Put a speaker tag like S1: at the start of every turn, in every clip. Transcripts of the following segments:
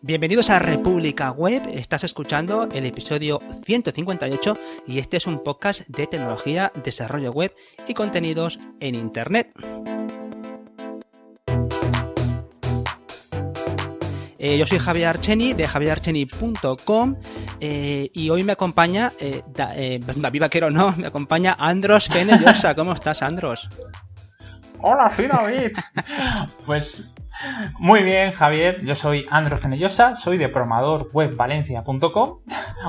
S1: Bienvenidos a República Web, estás escuchando el episodio 158 y este es un podcast de tecnología, desarrollo web y contenidos en Internet. Eh, yo soy Javier Archeni de javierarcheni.com eh, y hoy me acompaña, eh, eh, David Vaquero no, me acompaña Andros Fenellosa. ¿Cómo estás, Andros?
S2: Hola, soy David. pues muy bien, Javier. Yo soy Andros Fenellosa, soy de programadorwebvalencia.com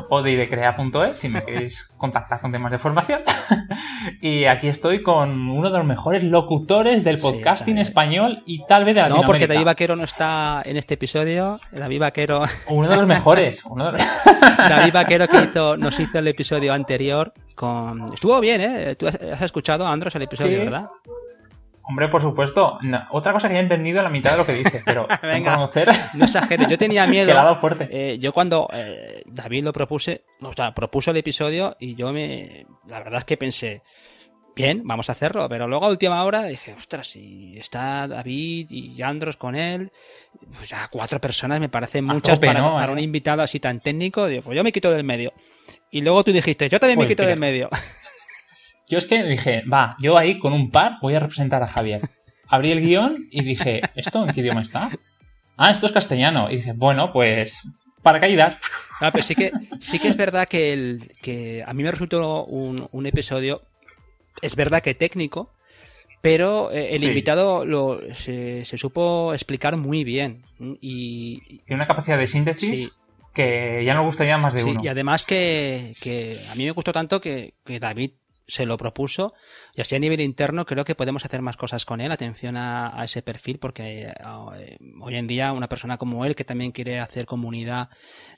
S2: o de idecrea.es si me queréis contactar con temas de formación. y aquí estoy con uno de los mejores locutores del podcasting
S1: Sí,
S2: español y tal vez de
S1: No,
S2: Latinoamérica.
S1: porque David Vaquero no está en este episodio. David Vaquero,
S2: Uno de los mejores. uno de los-
S1: David Vaquero que hizo, nos hizo el episodio anterior con... Estuvo bien, ¿eh? Tú has has escuchado, Andros, el episodio,
S2: Sí.
S1: ¿verdad?
S2: Hombre, por supuesto. No, otra cosa que he entendido la mitad de lo que dice, pero
S1: Venga.
S2: Venga. conocer
S1: No exageres, yo tenía miedo.
S2: fuerte.
S1: Eh, yo cuando eh, David lo propuse, o sea, propuso el episodio y yo me, la verdad es que pensé, bien, vamos a hacerlo, pero luego a última hora dije, ostras, si está David y Andros con él, pues ya cuatro personas me parecen muchas
S2: tope,
S1: para,
S2: ¿no?
S1: para
S2: Eh.
S1: un invitado así tan técnico, digo, pues yo me quito del medio. Y luego tú dijiste, yo también me
S2: Pues
S1: quito
S2: mira.
S1: del medio.
S2: Yo es que dije, va, yo ahí con un par voy a representar a Javier. Abrí el guion y dije, ¿esto en qué idioma está? Ah, esto es castellano. Y dije, bueno, pues paracaídas.
S1: Ah, pero sí que, sí que es verdad que, el, que a mí me resultó un, un episodio, es verdad que técnico, pero eh, el
S2: Sí.
S1: invitado lo, se, se supo explicar muy bien. Y,
S2: Tiene una capacidad de síntesis
S1: Sí.
S2: que ya nos gustaría más de
S1: sí,
S2: uno.
S1: y además que, que a mí me gustó tanto que, que David se lo propuso y así a nivel interno creo que podemos hacer más cosas con él, atención a, ese perfil, porque eh, hoy en día una persona como él que también quiere hacer comunidad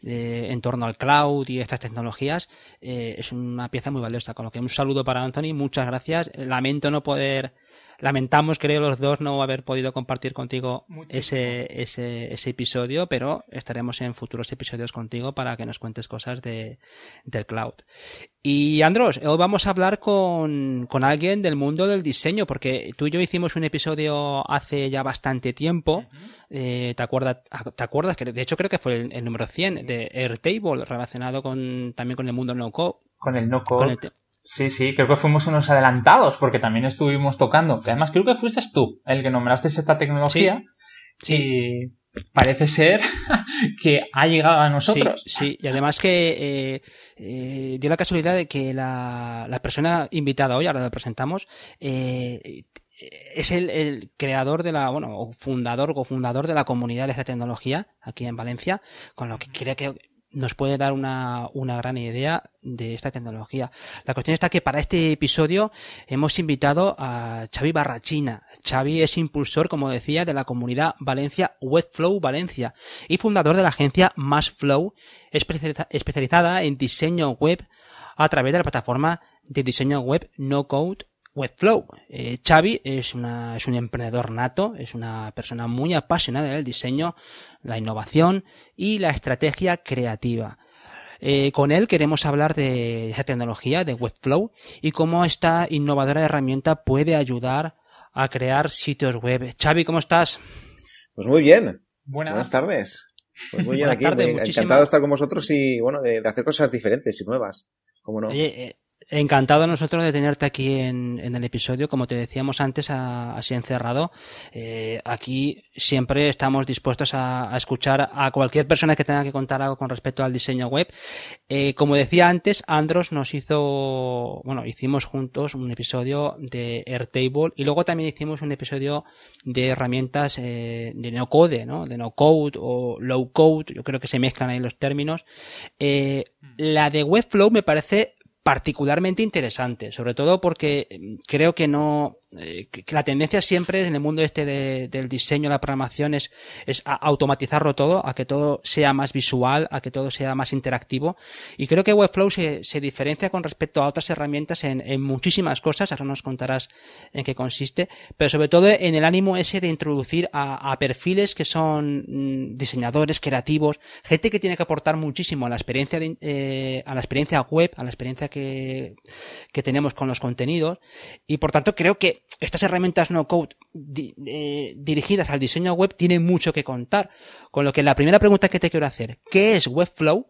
S1: eh, en torno al cloud y estas tecnologías eh, es una pieza muy valiosa. Con lo que un saludo para Anthony, muchas gracias. Lamento no poder, lamentamos creo los dos no haber podido compartir contigo
S2: Muchísimo.
S1: ese, ese, ese episodio, pero estaremos en futuros episodios contigo para que nos cuentes cosas de, del cloud. Y Andros, hoy vamos a hablar con, con alguien del mundo del diseño, porque tú y yo hicimos un episodio hace ya bastante tiempo. Eh, ¿te, acuerdas, ¿Te acuerdas? que De hecho, creo que fue el, el número 100 de Airtable, relacionado con, también con el mundo no code.
S2: Con el no Sí, sí, creo que fuimos unos adelantados porque también estuvimos tocando. Que además creo que fuiste tú el que nombraste esta tecnología.
S1: Sí.
S2: Y parece ser que ha llegado a nosotros.
S1: Sí, sí, y además que eh, eh, dio la casualidad de que la, la persona invitada hoy, ahora la presentamos, eh, es el, el creador de la, bueno, o fundador o cofundador de la comunidad de esta tecnología aquí en Valencia, con lo que creo que nos puede dar una, una gran idea de esta tecnología. La cuestión está que para este episodio hemos invitado a Xavi Barrachina. Xavi es impulsor, como decía, de la comunidad Valencia Webflow Valencia y fundador de la agencia especializa- especializada en diseño web a través de la plataforma de diseño web No Code Webflow. Eh, Xavi es, una, es un emprendedor nato, es una persona muy apasionada del diseño, la innovación y la estrategia creativa. Eh, con él queremos hablar de esa tecnología de Webflow y cómo esta innovadora herramienta puede ayudar a crear sitios web. Xavi, ¿cómo estás?
S3: Pues muy bien.
S2: Buenas.
S3: Buenas tardes. Pues muy bien
S1: Buenas
S3: aquí. muy
S1: muchísimas-
S3: encantado de estar con vosotros y bueno, de, de hacer cosas diferentes y nuevas. ¿Cómo no?
S1: Oye, eh, encantado nosotros de tenerte aquí en, en el episodio. Como te decíamos antes, a- así encerrado. Eh, aquí siempre estamos dispuestos a, a escuchar a cualquier persona que tenga que contar algo con respecto al diseño web. Eh, como decía antes, Andros nos hizo, bueno, hicimos juntos un episodio de Airtable y luego también hicimos un episodio de herramientas eh, de no code, ¿no? De no code o low code. Yo creo que se mezclan ahí los términos. Eh, la de Webflow me parece particularmente interesante, sobre todo porque eh, creo que no, eh, que la tendencia siempre en el mundo este de- del diseño, la programación es, es a automatizarlo todo, a que todo sea más visual, a que todo sea más interactivo. Y creo que Webflow se, se diferencia con respecto a otras herramientas en, en muchísimas cosas, ahora nos contarás en qué consiste, pero sobre todo en el ánimo ese de introducir a, a perfiles que son mm, diseñadores, creativos, gente que tiene que aportar muchísimo a la experiencia de, eh, a la experiencia web, a la experiencia que, que tenemos con los contenidos. Y por tanto, creo que estas herramientas no code eh, dirigidas al diseño web tienen mucho que contar. Con lo que la primera pregunta que te quiero hacer, ¿qué es Webflow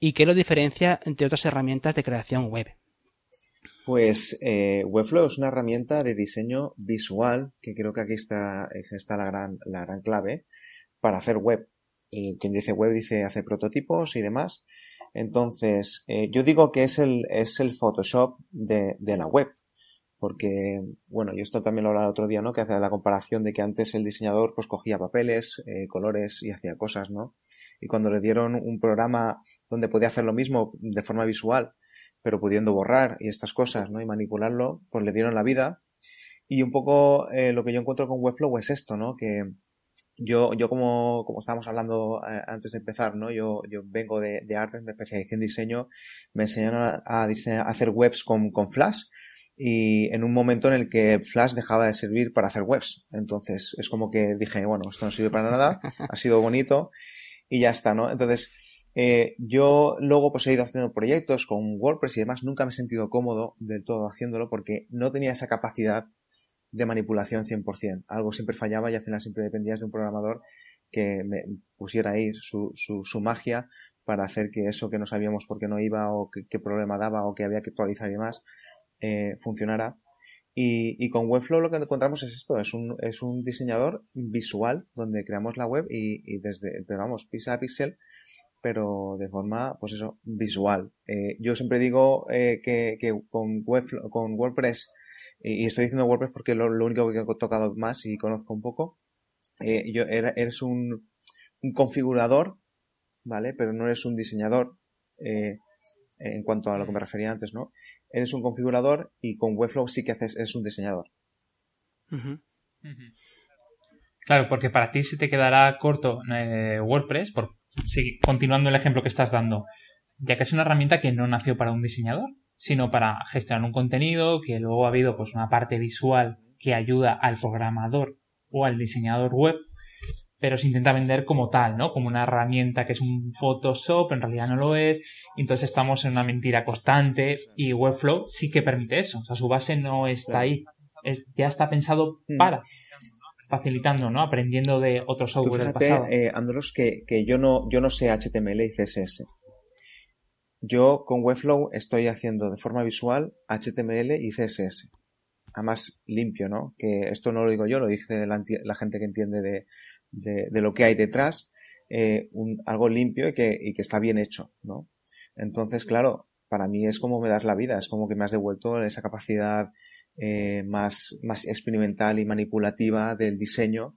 S1: y qué lo diferencia entre otras herramientas de creación web?
S3: Pues eh, Webflow es una herramienta de diseño visual, que creo que aquí está, está la, gran, la gran clave, para hacer web. Y quien dice web dice hacer prototipos y demás. Entonces, eh, yo digo que es el, es el Photoshop de la web. Porque, bueno, y esto también lo hablaba el otro día, ¿no? Que hace la comparación de que antes el diseñador pues cogía papeles, eh, colores y hacía cosas, ¿no? Y cuando le dieron un programa donde podía hacer lo mismo de forma visual, pero pudiendo borrar y estas cosas, ¿no? Y manipularlo, pues le dieron la vida. Y un poco eh, lo que yo encuentro con Webflow es esto, ¿no? Que yo, yo como, como estábamos hablando eh, antes de empezar, ¿no? Yo, yo vengo de, de artes, me especialicé en diseño, me enseñaron a, a, hacer webs con, con Flash y en un momento en el que Flash dejaba de servir para hacer webs. Entonces es como que dije, bueno, esto no sirve para nada, ha sido bonito y ya está, ¿no? Entonces eh, yo luego pues he ido haciendo proyectos con WordPress y demás, nunca me he sentido cómodo del todo haciéndolo porque no tenía esa capacidad de manipulación 100%. Algo siempre fallaba y al final siempre dependías de un programador que me pusiera ahí su, su, su magia para hacer que eso que no sabíamos por qué no iba o qué, problema daba o que había que actualizar y demás eh, funcionara. Y, y, con Webflow lo que encontramos es esto, es un, es un diseñador visual donde creamos la web y, y desde, pero vamos, pixel a pixel pero de forma, pues eso, visual. Eh, yo siempre digo eh, que, que, con, web, con WordPress, y estoy diciendo WordPress porque lo, lo único que he tocado más y conozco un poco, eh, yo era, eres un, un, configurador, ¿vale? Pero no eres un diseñador eh, en cuanto a lo que me refería antes, ¿no? Eres un configurador y con Webflow sí que haces, eres un diseñador.
S2: Uh -huh. Uh -huh. Claro, porque para ti se te quedará corto eh, WordPress por sí, continuando el ejemplo que estás dando, ya que es una herramienta que no nació para un diseñador, sino para gestionar un contenido, que luego ha habido pues una parte visual que ayuda al programador o al diseñador web, pero se intenta vender como tal, ¿no? Como una herramienta que es un Photoshop, en realidad no lo es, entonces estamos en una mentira constante y Webflow sí que permite eso, o sea, su base no está ahí, es, ya está pensado para facilitando, ¿no? Aprendiendo de otros software
S3: Tú fíjate,
S2: del pasado.
S3: Eh, Andros, que, que, yo no, yo no sé HTML y CSS. Yo con Webflow estoy haciendo de forma visual HTML y CSS. Además, limpio, ¿no? Que esto no lo digo yo, lo dice la, la gente que entiende de, de, de, lo que hay detrás. Eh, un, algo limpio y que, y que está bien hecho, ¿no? Entonces, claro, para mí es como me das la vida, es como que me has devuelto esa capacidad eh, más, más experimental y manipulativa del diseño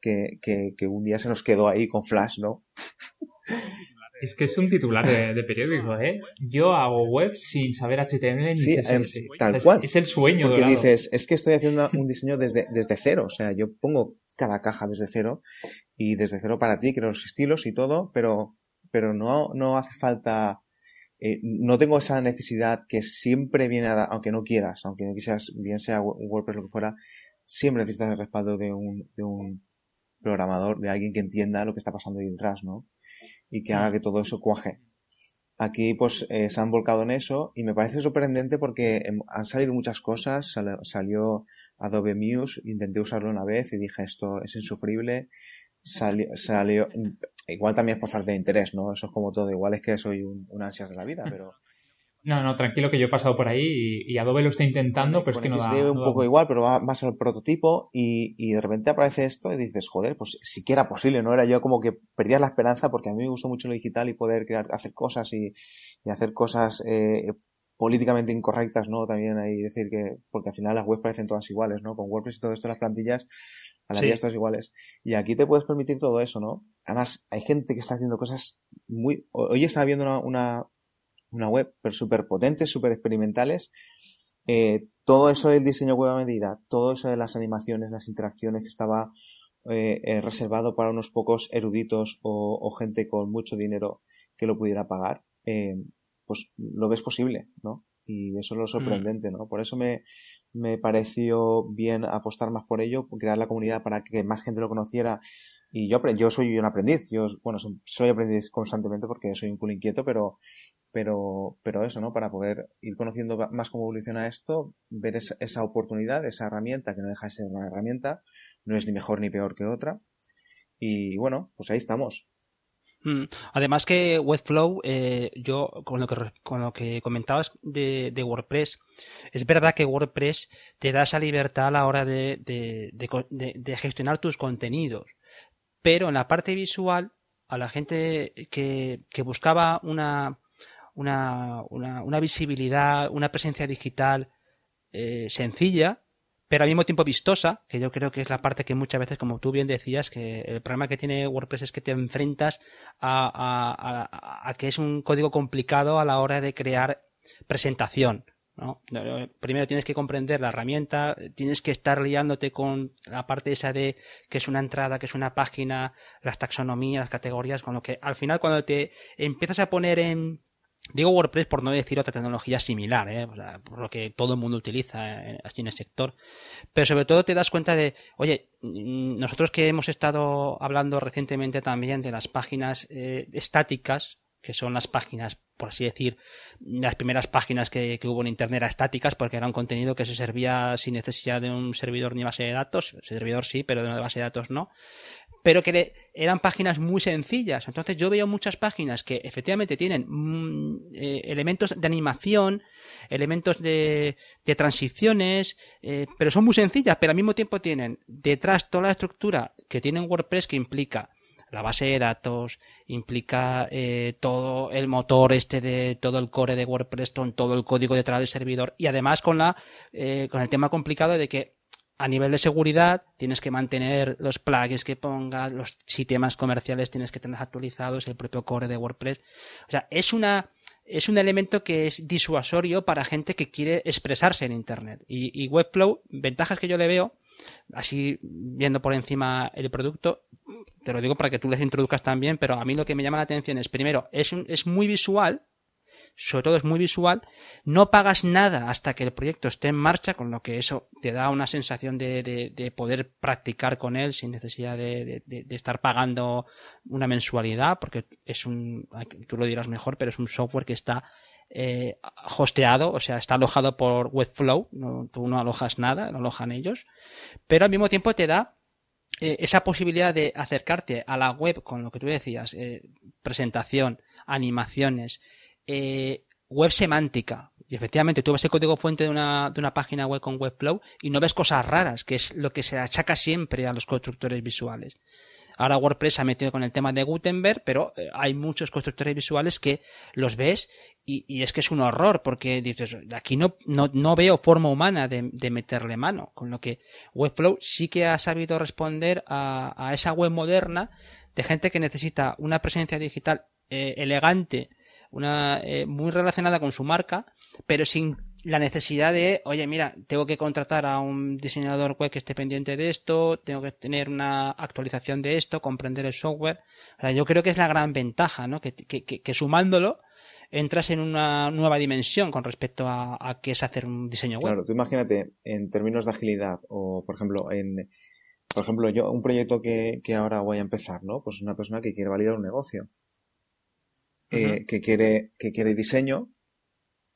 S3: que, que, que, un día se nos quedó ahí con Flash, ¿no?
S2: Es que es un titular de, de periódico, ¿eh? Yo hago web sin saber HTML ni
S3: sí,
S2: CSS.
S3: Eh, tal cual.
S2: Es, el sueño.
S3: Porque
S2: dorado.
S3: dices, es que estoy haciendo un diseño desde, desde cero. O sea, yo pongo cada caja desde cero y desde cero para ti, creo los estilos y todo, pero, pero no, no hace falta eh, no tengo esa necesidad que siempre viene a dar, aunque no quieras, aunque no quisieras, bien sea WordPress o lo que fuera, siempre necesitas el respaldo de un, de un programador, de alguien que entienda lo que está pasando ahí detrás, ¿no? Y que haga que todo eso cuaje. Aquí, pues, eh, se han volcado en eso y me parece sorprendente porque han salido muchas cosas. Sal, salió Adobe Muse, intenté usarlo una vez y dije esto es insufrible. Salió, salió, igual también es por falta de interés, ¿no? Eso es como todo. Igual es que soy un, un ansias de la vida, pero.
S2: No, no, tranquilo que yo he pasado por ahí y, y Adobe lo está intentando, pero es que no da.
S3: un
S2: no
S3: poco
S2: da...
S3: igual, pero va más al prototipo y, y, de repente aparece esto y dices, joder, pues siquiera posible, ¿no? Era yo como que perdía la esperanza porque a mí me gustó mucho lo digital y poder crear, hacer cosas y, y hacer cosas eh, políticamente incorrectas, ¿no? También hay decir que, porque al final las webs parecen todas iguales, ¿no? Con WordPress y todo esto, las plantillas, a la sí. todas iguales. Y aquí te puedes permitir todo eso, ¿no? Además, hay gente que está haciendo cosas muy... Hoy estaba viendo una, una, una web súper potentes, súper experimentales. Eh, todo eso del diseño web a medida, todo eso de las animaciones, las interacciones que estaba eh, eh, reservado para unos pocos eruditos o, o, gente con mucho dinero que lo pudiera pagar, eh, pues lo ves posible, ¿no? Y eso es lo sorprendente, ¿no? Por eso me, me pareció bien apostar más por ello, crear la comunidad para que más gente lo conociera. Y yo, yo soy un aprendiz, yo, bueno, soy aprendiz constantemente porque soy un culo inquieto, pero, pero, pero eso, ¿no? Para poder ir conociendo más cómo evoluciona esto, ver esa, oportunidad, esa herramienta que no deja de ser una herramienta, no es ni mejor ni peor que otra. Y bueno, pues ahí estamos.
S1: Mm. Además que Webflow, eh, yo con lo que, con lo que comentabas de, WordPress, es verdad que WordPress te da esa libertad a la hora de, de, gestionar tus contenidos, pero en la parte visual, a la gente que, que buscaba una, una, una, visibilidad, una presencia digital eh, sencilla, pero al mismo tiempo vistosa, que yo creo que es la parte que muchas veces, como tú bien decías, que el problema que tiene WordPress es que te enfrentas a, a, a, que es un código complicado a la hora de crear presentación. ¿no? Primero tienes que comprender la herramienta, tienes que estar liándote con la parte esa de que es una entrada, que es una página, las taxonomías, las categorías, con lo que al final cuando te empiezas a poner en, Digo WordPress por no decir otra tecnología similar, ¿eh? por lo que todo el mundo utiliza eh, aquí en el sector. Pero sobre todo te das cuenta de, oye, mm, nosotros que hemos estado hablando recientemente también de las páginas eh, estáticas, que son las páginas, por así decir, las primeras páginas que, hubo en Internet eran estáticas porque era un contenido que se servía sin necesidad de un servidor ni base de datos. El servidor sí, pero de una base de datos no pero que eran páginas muy sencillas. Entonces yo veo muchas páginas que efectivamente tienen mm, eh, elementos de animación, elementos de, transiciones, eh, pero son muy sencillas, pero al mismo tiempo tienen detrás toda la estructura que tiene WordPress que implica la base de datos, implica eh, todo el motor este de todo el core de WordPress, todo el código detrás del servidor y además con la con el tema complicado de que a nivel de seguridad tienes que mantener los plugins que pongas, los sistemas comerciales tienes que tener actualizados, el propio core de WordPress. O sea, es una, es un elemento que es disuasorio para gente que quiere expresarse en Internet. Y, y Webflow, ventajas que yo le veo, así viendo por encima el producto, te lo digo para que tú les introduzcas también, pero a mí lo que me llama la atención es, primero, es, un, es muy visual, sobre todo es muy visual, no pagas nada hasta que el proyecto esté en marcha, con lo que eso te da una sensación de, de, poder practicar con él sin necesidad de, de, estar pagando una mensualidad, porque es un, tú lo dirás mejor, pero es un software que está eh, hosteado, o sea, está alojado por Webflow, no, tú no alojas nada, lo alojan ellos, pero al mismo tiempo te da eh, esa posibilidad de acercarte a la web con lo que tú decías, eh, presentación, animaciones, eh, web semántica. Y efectivamente, tú ves el código fuente de una, de una página web con Webflow y no ves cosas raras, que es lo que se achaca siempre a los constructores visuales. Ahora WordPress ha metido con el tema de Gutenberg, pero eh, hay muchos constructores visuales que los ves y, es que es un horror, porque dices, aquí no, no, no veo forma humana de, de, meterle mano. Con lo que Webflow sí que ha sabido responder a, a esa web moderna de gente que necesita una presencia digital eh, elegante, una eh, muy relacionada con su marca, pero sin la necesidad de, oye, mira, tengo que contratar a un diseñador web que esté pendiente de esto, tengo que tener una actualización de esto, comprender el software. O sea, yo creo que es la gran ventaja, ¿no? Que, que, que, sumándolo entras en una nueva dimensión con respecto a, a qué es hacer un diseño web.
S3: Claro, tú imagínate, en términos de agilidad, o por ejemplo, en, por ejemplo, yo, un proyecto que, que ahora voy a empezar, ¿no? Pues una persona que quiere validar un negocio eh, que, quiere, que quiere diseño,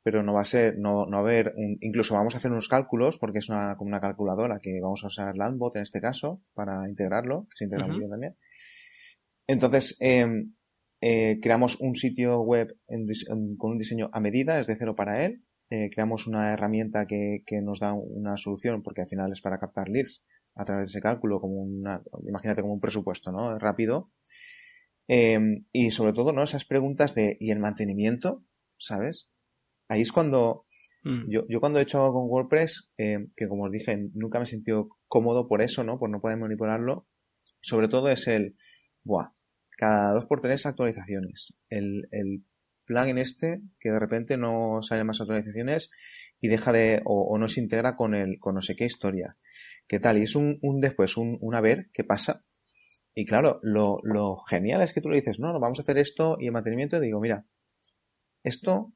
S3: pero no va a ser, no, no va a haber, incluso vamos a hacer unos cálculos, porque es una, como una calculadora que vamos a usar Landbot en este caso, para integrarlo, que se integra muy bien también. Entonces, em, eh, creamos un sitio web con un diseño a medida, es de cero para él. Eh, creamos una herramienta que, que, nos da una solución, porque al final es para captar leads a través de ese cálculo, como una, imagínate como un presupuesto, ¿no? Rápido. Em, y sobre todo, ¿no? Esas preguntas de, ¿y el mantenimiento? ¿Sabes? Ahí es cuando, mm. yo, yo cuando he hecho algo con WordPress, em, que como os dije, nunca me he sentido cómodo por eso, ¿no? Por no poder manipularlo. Sobre todo es el, buah, cada dos por tres actualizaciones. El, el plugin este, que de repente no sale más actualizaciones y deja de, o, no se integra con el, con no sé qué historia. ¿Qué tal? Y es un, un después, un, un a ver qué pasa y claro, lo, lo, genial es que tú le dices, no, no, vamos a hacer esto y el mantenimiento, y digo, mira, esto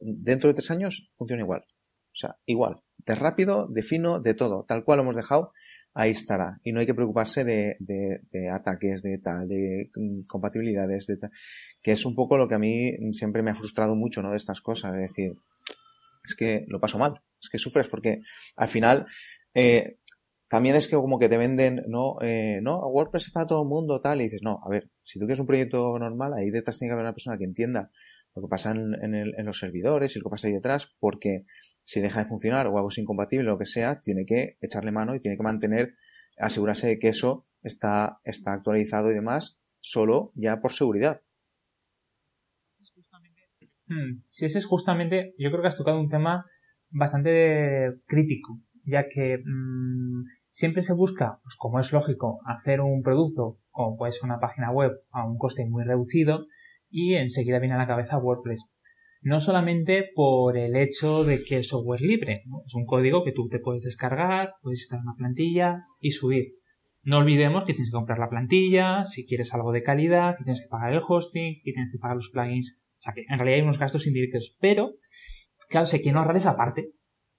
S3: dentro de tres años funciona igual. O sea, igual. De rápido, de fino, de todo. Tal cual lo hemos dejado. ahí estará. Y no hay que preocuparse de, ataques, de tal, de mm, compatibilidades, de tal, que es un poco lo que a mí siempre me ha frustrado mucho, ¿no? De estas cosas, es decir, es que lo paso mal, es que sufres porque al final, eh, también es que como que te venden, no, eh, no, WordPress es para todo el mundo, tal, y dices, no, a ver, si tú quieres un proyecto normal, ahí detrás tiene que haber una persona que entienda lo que pasa en, en los servidores y lo que pasa ahí detrás, porque si deja de funcionar o algo es incompatible o lo que sea, tiene que echarle mano y tiene que mantener, asegurarse de que eso está, está actualizado y demás, solo ya por seguridad.
S2: Hmm, si ese es justamente, yo creo que has tocado un tema bastante crítico, ya que mm, siempre se busca, pues como es lógico, hacer un producto como puede ser una página web a un coste muy reducido y enseguida viene a la cabeza WordPress no solamente por el hecho de que es software libre, es un código que tú te puedes descargar, puedes instalar una plantilla y subir. No olvidemos que tienes que comprar la plantilla, si quieres algo de calidad, que tienes que pagar el hosting, que tienes que pagar los plugins. O sea que en realidad hay unos gastos indirectos, pero claro, se quiere ahorrar esa parte.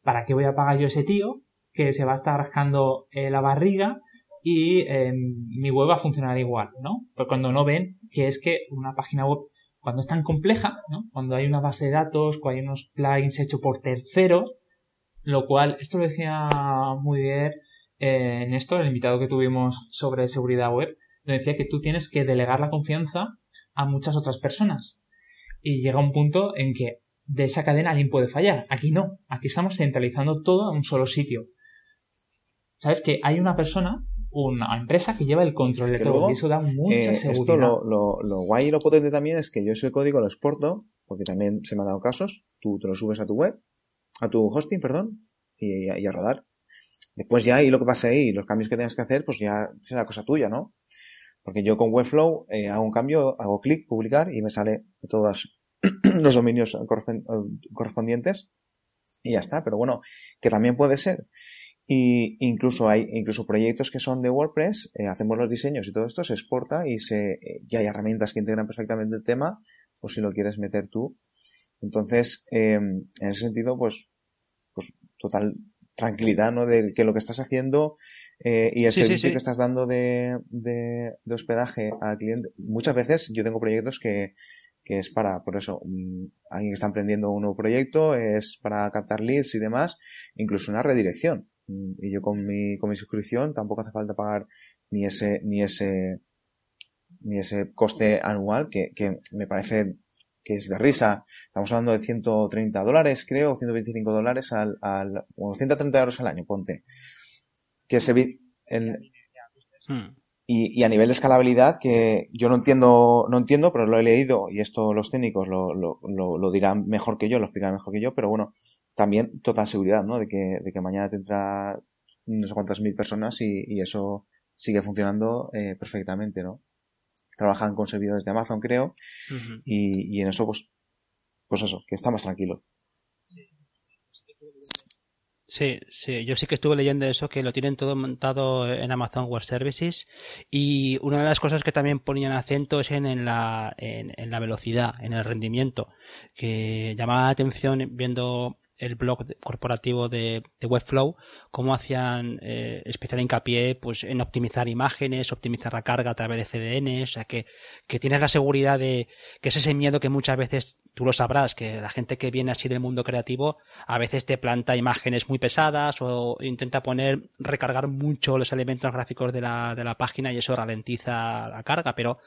S2: ¿Para qué voy a pagar yo ese tío que se va a estar rascando eh, la barriga y em, mi web va a funcionar igual, ¿no? Pero cuando no ven que es que una página web cuando es tan compleja, ¿no? cuando hay una base de datos, cuando hay unos plugins hechos por terceros, lo cual, esto lo decía muy bien eh, Néstor, el invitado que tuvimos sobre seguridad web, le decía que tú tienes que delegar la confianza a muchas otras personas. Y llega un punto en que de esa cadena alguien puede fallar. Aquí no. Aquí estamos centralizando todo en un solo sitio. ¿Sabes? Que hay una persona una empresa que lleva el control de todo y eso da mucha eh, seguridad.
S3: Esto lo, lo, guay y lo potente también es que yo ese código lo exporto, porque también se me ha dado casos, tú te lo subes a tu web, a tu hosting, perdón, y, a rodar. Después ya, y lo que pase ahí, los cambios que tengas que hacer, pues ya será cosa tuya, ¿no? Porque yo con Webflow eh, hago un cambio, hago clic, publicar, y me sale todos los dominios correspondientes, y ya está. Pero bueno, que también puede ser y incluso hay incluso proyectos que son de WordPress, eh, hacemos los diseños y todo esto se exporta y se, eh, ya hay herramientas que integran perfectamente el tema, o si lo quieres meter tú. Entonces, em, en ese sentido, pues, pues total tranquilidad, ¿no? De que lo que estás haciendo eh, y el servicio que estás dando de, de, de, hospedaje al cliente. Muchas veces yo tengo proyectos que, que es para, por eso, mm, alguien que está emprendiendo un nuevo proyecto, es para captar leads y demás, incluso una redirección. Y yo con mi, con mi suscripción tampoco hace falta pagar ni ese, ni ese, ni ese coste anual que, que me parece que es de risa. Estamos hablando de 130 dólares, creo, 125 dólares al, al, o 130 euros al año, ponte. Que se el, hmm. y, y, a nivel de escalabilidad, que yo no entiendo, no entiendo, pero lo he leído y esto los técnicos lo, lo, lo, lo dirán mejor que yo, lo explicarán mejor que yo, pero bueno, también total seguridad, ¿no? De que, de que mañana tendrá no sé cuántas mil personas y, eso sigue funcionando eh, perfectamente, ¿no? Trabajan con servidores de Amazon, creo, y, y, en eso, pues, pues eso, que está más tranquilo.
S1: Sí, sí, yo sí que estuve leyendo eso, que lo tienen todo montado en Amazon Web Services y una de las cosas que también ponían acento es en, en la, en, en, la velocidad, en el rendimiento, que llamaba la atención viendo el blog corporativo de, Webflow, cómo hacían eh, especial hincapié pues, en optimizar imágenes, optimizar la carga a través de CDN, o sea que, que tienes la seguridad de que es ese miedo que muchas veces tú lo sabrás, que la gente que viene así del mundo creativo a veces te planta imágenes muy pesadas o intenta poner, recargar mucho los elementos gráficos de la, de la página y eso ralentiza la carga, pero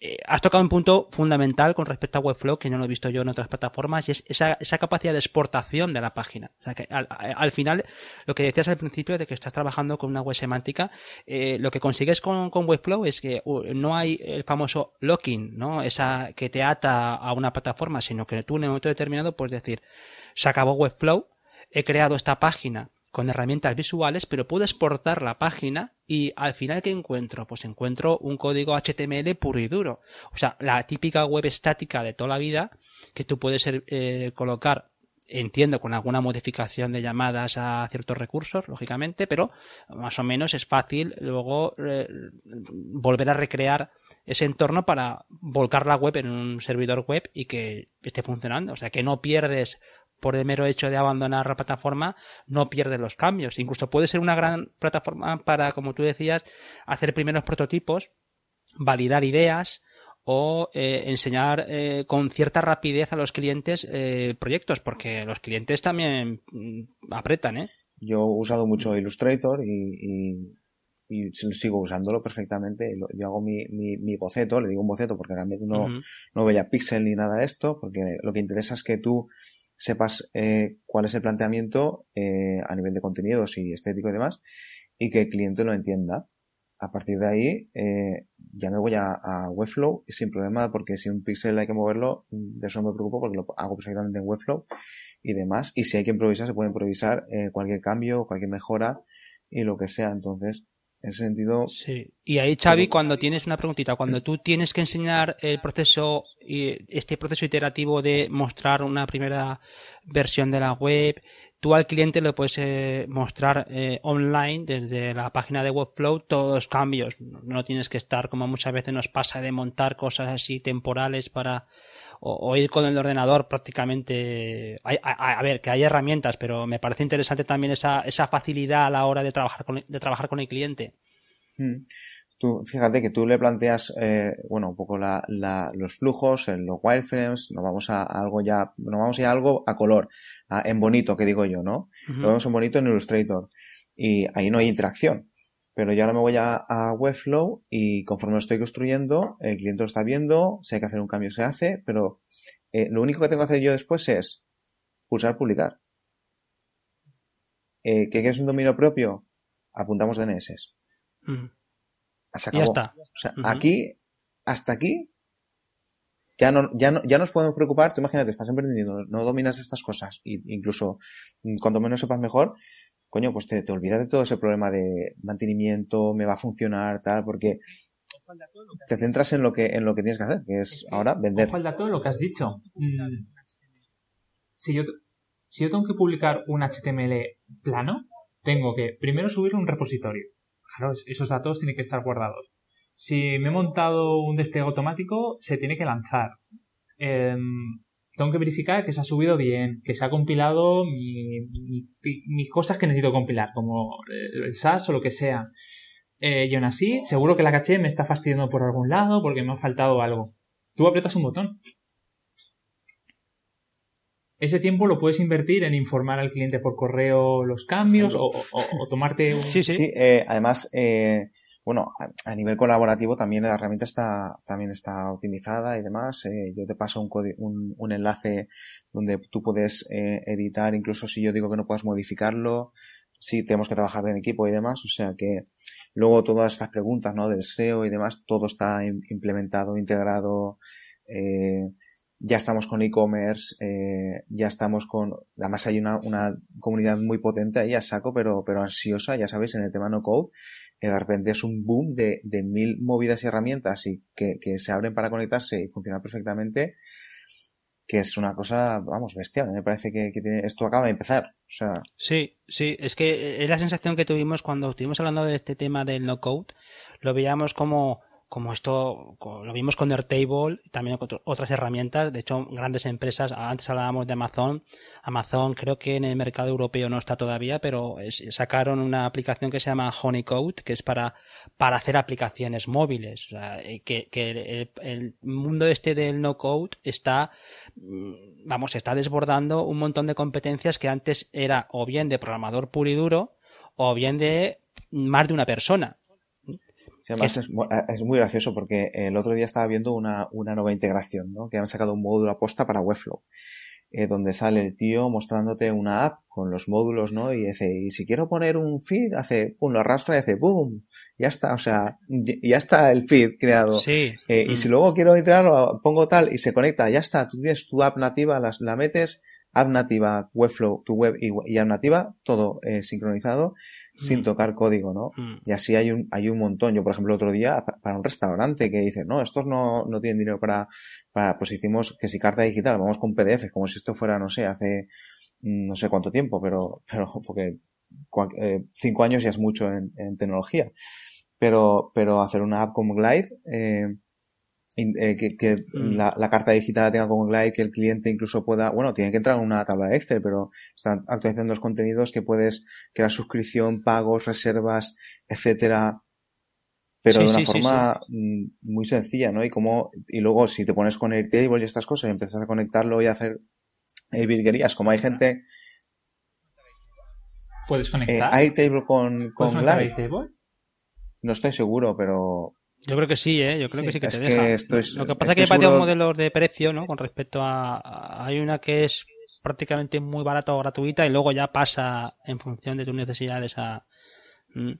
S1: eh, has tocado un punto fundamental con respecto a Webflow que no lo he visto yo en otras plataformas y es esa, esa capacidad de exportación de la página. O sea que al, al final, lo que decías al principio de que estás trabajando con una web semántica, eh, lo que consigues con, con Webflow es que uh, no hay el famoso locking, ¿no? Esa que te ata a una plataforma, sino que tú en un momento determinado puedes decir, se acabó Webflow, he creado esta página con herramientas visuales, pero puedo exportar la página y al final ¿qué encuentro? Pues encuentro un código HTML puro y duro. O sea, la típica web estática de toda la vida que tú puedes eh, colocar entiendo con alguna modificación de llamadas a ciertos recursos, lógicamente, pero más o menos es fácil luego eh, volver a recrear ese entorno para volcar la web en un servidor web y que esté funcionando. O sea, que no pierdes por el mero hecho de abandonar la plataforma, no pierde los cambios. Incluso puede ser una gran plataforma para, como tú decías, hacer primeros prototipos, validar ideas, o eh, enseñar eh, con cierta rapidez a los clientes eh, proyectos, porque los clientes también mm, apretan, ¿eh?
S3: Yo he usado mucho Illustrator y, sigo usándolo perfectamente. Yo hago mi, mi, boceto, le digo un boceto porque realmente no, no veía pixel ni nada de esto, porque lo que interesa es que tú sepas cuál es el planteamiento a nivel de contenidos y estético y demás, y que el cliente lo entienda a partir de ahí eh, ya me voy a, Webflow sin problema porque si un pixel hay que moverlo, de eso no me preocupo porque lo hago perfectamente en Webflow y demás. Y si hay que improvisar, se puede improvisar eh, cualquier cambio, cualquier mejora y lo que sea. Entonces, en ese sentido.
S1: Sí. Y ahí, Xavi, cuando tienes una preguntita, cuando tú tienes que enseñar el proceso, este proceso iterativo de mostrar una primera versión de la web, tú al cliente le puedes eh, mostrar eh, online desde la página de Webflow todos los cambios. No tienes que estar como muchas veces nos pasa de montar cosas así temporales para o, ir con el ordenador prácticamente. a, ver, que hay herramientas, pero me parece interesante también esa, esa facilidad a la hora de trabajar con, de trabajar con el cliente.
S3: Hmm. Tú, fíjate que tú le planteas, eh, bueno, un poco la, los flujos, los wireframes, nos vamos a, algo ya, nos vamos a algo a color, en bonito, que digo yo, ¿no? Lo vemos en bonito en Illustrator. Y ahí no hay interacción. Pero yo ahora me voy a, Webflow y conforme lo estoy construyendo, el cliente lo está viendo, si hay que hacer un cambio se hace, pero eh, lo único que tengo que hacer yo después es pulsar publicar. Eh, ¿Qué es un dominio propio? Apuntamos DNS.
S1: Ya está.
S3: O sea, aquí, hasta aquí, ya no, ya no, ya nos podemos preocupar. Tú imagínate, estás emprendiendo, no dominas estas cosas, e incluso mm, cuando menos sepas mejor, coño, pues te, te olvidas de todo ese problema de mantenimiento, me va a funcionar, tal, porque te centras en lo que, en lo que tienes que hacer, que es ahora vender.
S2: Falta todo lo que has dicho. Mm, si yo, si yo tengo que publicar un HTML plano, tengo que primero subir un repositorio Claro, esos datos tienen que estar guardados. Si me he montado un despliegue automático, se tiene que lanzar. Em, tengo que verificar que se ha subido bien, que se ha compilado mis cosas que necesito compilar, como el SAS o lo que sea. Eh, y aún así, seguro que la caché me está fastidiando por algún lado porque me ha faltado algo. Tú aprietas un botón. Ese tiempo lo puedes invertir en informar al cliente por correo los cambios o, tomarte un...
S3: Sí, sí. Eh, además, eh, bueno, a, nivel colaborativo también la herramienta está, también está optimizada y demás. Eh, yo te paso un, un, enlace donde tú puedes editar, incluso si yo digo que no puedas modificarlo, si tenemos que trabajar en equipo y demás. O sea que luego todas estas preguntas, ¿no? Del SEO y demás, todo está implementado, integrado. Eh, ya estamos con e-commerce, eh, ya estamos con, además hay una, una, comunidad muy potente ahí a saco, pero, pero ansiosa, ya sabéis, en el tema no code, de repente es un boom de, de mil movidas y herramientas y que, que se abren para conectarse y funcionar perfectamente, que es una cosa, vamos, bestial. Me parece que, tiene, esto acaba de empezar. O sea.
S1: Sí, sí, es que es la sensación que tuvimos cuando estuvimos hablando de este tema del no code. Lo veíamos como, como esto lo vimos con Airtable, también con otras herramientas, de hecho grandes empresas, antes hablábamos de Amazon, Amazon creo que en el mercado europeo no está todavía, pero sacaron una aplicación que se llama Honeycode, que es para, para hacer aplicaciones móviles, o sea, eh, que, que el, mundo este del no code está, mm, vamos, está desbordando un montón de competencias que antes era o bien de programador puro y duro, o bien de más de una persona
S3: además es, muy gracioso porque el otro día estaba viendo una, una nueva integración, ¿no? Que han sacado un módulo aposta para Webflow. Eh, donde sale el tío mostrándote una app con los módulos, ¿no? Y dice, y si quiero poner un feed, hace, pum, lo arrastra y hace, boom, ya está, o sea, ya está el feed creado.
S1: Sí.
S3: Eh, y mm. si luego quiero entrar, pongo tal y se conecta, ya está, tú tienes tu app nativa, la, la metes, app nativa, Webflow, tu web y, app nativa, todo eh, sincronizado sin mm. tocar código, ¿no? Mm. Y así hay un, hay un montón. Yo, por ejemplo, otro día, para un restaurante que dice, no, estos no, no tienen dinero para, para, pues hicimos que si carta digital, vamos con PDF, como si esto fuera, no sé, hace mm, no sé cuánto tiempo, pero, pero porque eh, cinco años ya es mucho en, en, tecnología. Pero, pero hacer una app como Glide, eh, eh, que, mm. la, carta digital la tenga como Glide, que el cliente incluso pueda, bueno, tiene que entrar en una tabla de Excel, pero están actualizando los contenidos que puedes crear suscripción, pagos, reservas, etcétera, pero de una forma mm, muy sencilla, ¿no? Y como, y luego si te pones con Airtable y estas cosas y empiezas a conectarlo y a hacer eh, virguerías, como hay gente...
S2: ¿Puedes conectar?
S3: Eh, Airtable con, con Glide. No estoy seguro, pero
S1: yo creo que sí, ¿eh? Yo creo que sí que te deja. Lo que pasa es que hay varios modelos de precio, ¿no? Con respecto a... Hay una que es prácticamente muy barata o gratuita y luego ya pasa en función de tus necesidades a... Mm.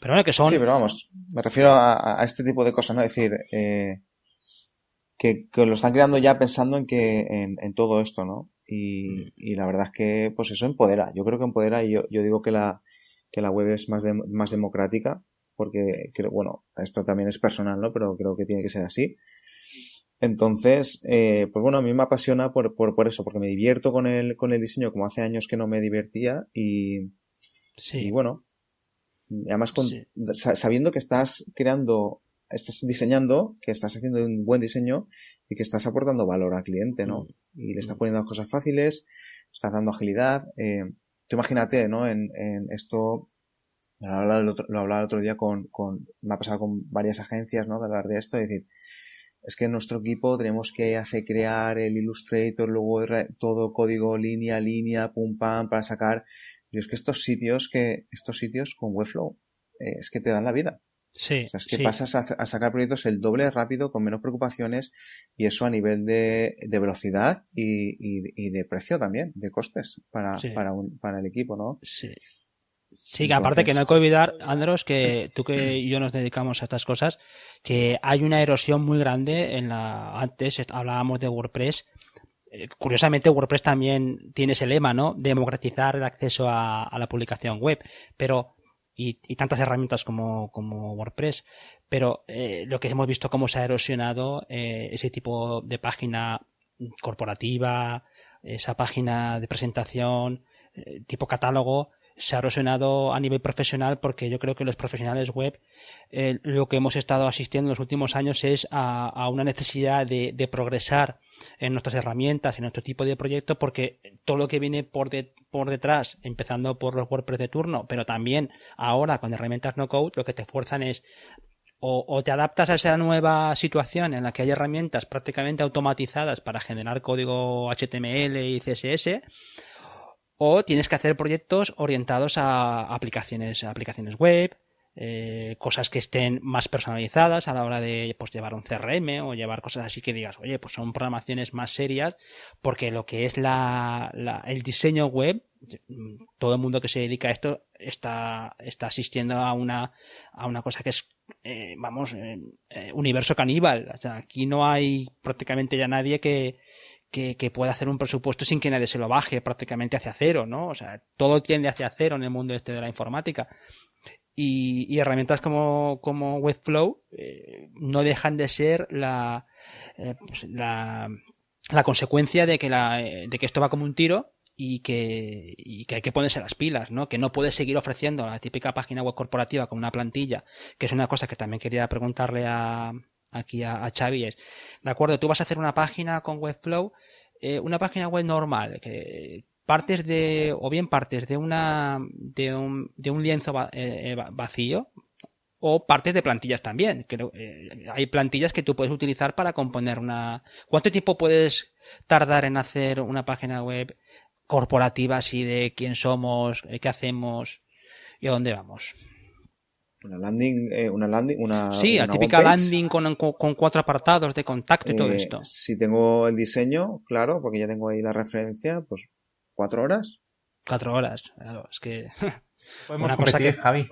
S1: Pero bueno, que son...
S3: Sí, pero vamos, me refiero a, este tipo de cosas, ¿no? Es decir, eh, que, lo están creando ya pensando en que en, todo esto, ¿no? Y, y, la verdad es que, pues eso empodera. Yo creo que empodera y yo, yo digo que la, que la web es más, más democrática porque creo, bueno, esto también es personal, ¿no? Pero creo que tiene que ser así. Entonces, eh, pues bueno, a mí me apasiona por, por, por, eso, porque me divierto con el, con el diseño como hace años que no me divertía y, sí. y bueno, además con, sabiendo que estás creando, estás diseñando, que estás haciendo un buen diseño y que estás aportando valor al cliente, ¿no? Mm. Y le estás mm. poniendo cosas fáciles, estás dando agilidad. Eh, tú imagínate, ¿no? En, en esto lo hablaba el otro, lo hablaba el otro día con, con, me ha pasado con varias agencias, ¿no? De hablar de esto, es decir, es que en nuestro equipo tenemos que hacer crear el Illustrator, luego todo código línea a línea, pum pam, para sacar. Y es que estos sitios que, estos sitios con Webflow, eh, es que te dan la vida.
S1: Sí.
S3: O sea, es que pasas a, sacar proyectos el doble rápido, con menos preocupaciones, y eso a nivel de, de velocidad y, y, y, de precio también, de costes para, para, un, para el equipo, ¿no?
S1: Sí. Sí, que aparte que no hay que olvidar, Andros, que tú que yo nos dedicamos a estas cosas, que hay una erosión muy grande en la, antes hablábamos de WordPress. Eh, curiosamente, WordPress también tiene ese lema, ¿no? Democratizar el acceso a, la publicación web. Pero, y, tantas herramientas como, como WordPress. Pero eh, lo que hemos visto cómo se ha erosionado eh, ese tipo de página corporativa, esa página de presentación, tipo catálogo, se ha erosionado a nivel profesional porque yo creo que los profesionales web eh, lo que hemos estado asistiendo en los últimos años es a, una necesidad de, progresar en nuestras herramientas, en nuestro tipo de proyecto, porque todo lo que viene por, por detrás, empezando por los WordPress de turno, pero también ahora con herramientas no code, lo que te esfuerzan es o, te adaptas a esa nueva situación en la que hay herramientas prácticamente automatizadas para generar código HTML y CSS, o tienes que hacer proyectos orientados a aplicaciones, aplicaciones web, eh, cosas que estén más personalizadas a la hora de pues, llevar un CRM o llevar cosas así que digas, oye, pues son programaciones más serias, porque lo que es la, el diseño web, todo el mundo que se dedica a esto está, está asistiendo a una, a una cosa que es, eh, vamos, eh, universo caníbal. O sea, aquí no hay prácticamente ya nadie que, que, que, pueda hacer un presupuesto sin que nadie se lo baje prácticamente hacia cero, ¿no? O sea, todo tiende hacia cero en el mundo este de la informática. Y, y herramientas como, como Webflow eh, no dejan de ser la, eh, pues la, la, consecuencia de que, la, de que esto va como un tiro y que, y que hay que ponerse las pilas, ¿no? Que no puedes seguir ofreciendo la típica página web corporativa con una plantilla, que es una cosa que también quería preguntarle a, aquí a, a Xavi es, de acuerdo, tú vas a hacer una página con Webflow, eh, una página web normal, que partes de, o bien partes de una, de un, de un lienzo eh, vacío, o partes de plantillas también. Creo, eh, hay plantillas que tú puedes utilizar para componer una. ¿Cuánto tiempo puedes tardar en hacer una página web corporativa así de quién somos, qué hacemos y a dónde vamos?
S3: Una landing, eh, una landing, una.
S1: Sí, la típica landing con, con, cuatro apartados de contacto y todo eh, esto.
S3: Si tengo el diseño, claro, porque ya tengo ahí la referencia, pues cuatro horas.
S1: Cuatro horas, claro, es que.
S2: Podemos una cosa que Javi.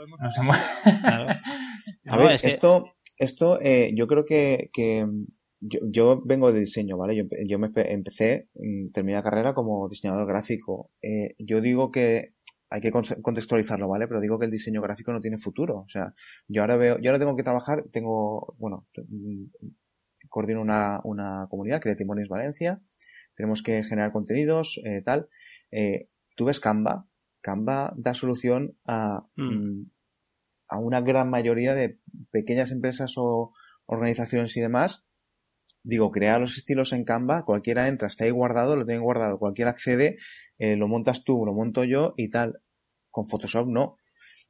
S3: Claro. A ver, esto, esto eh, yo creo que, que yo, yo, vengo de diseño, ¿vale? Yo, yo me empecé, terminé la carrera como diseñador gráfico. Eh, yo digo que hay que contextualizarlo, ¿vale? Pero digo que el diseño gráfico no tiene futuro. O sea, yo ahora veo, yo ahora tengo que trabajar, tengo, bueno, coordino una, una comunidad, Creative Mornings Valencia, tenemos que generar contenidos, eh, tal. Eh, tú ves Canva, Canva da solución a, mm. Mm, a una gran mayoría de pequeñas empresas o organizaciones y demás digo, crea los estilos en Canva, cualquiera entra, está ahí guardado, lo tiene guardado, cualquiera accede, eh, lo montas tú, lo monto yo y tal. Con Photoshop no.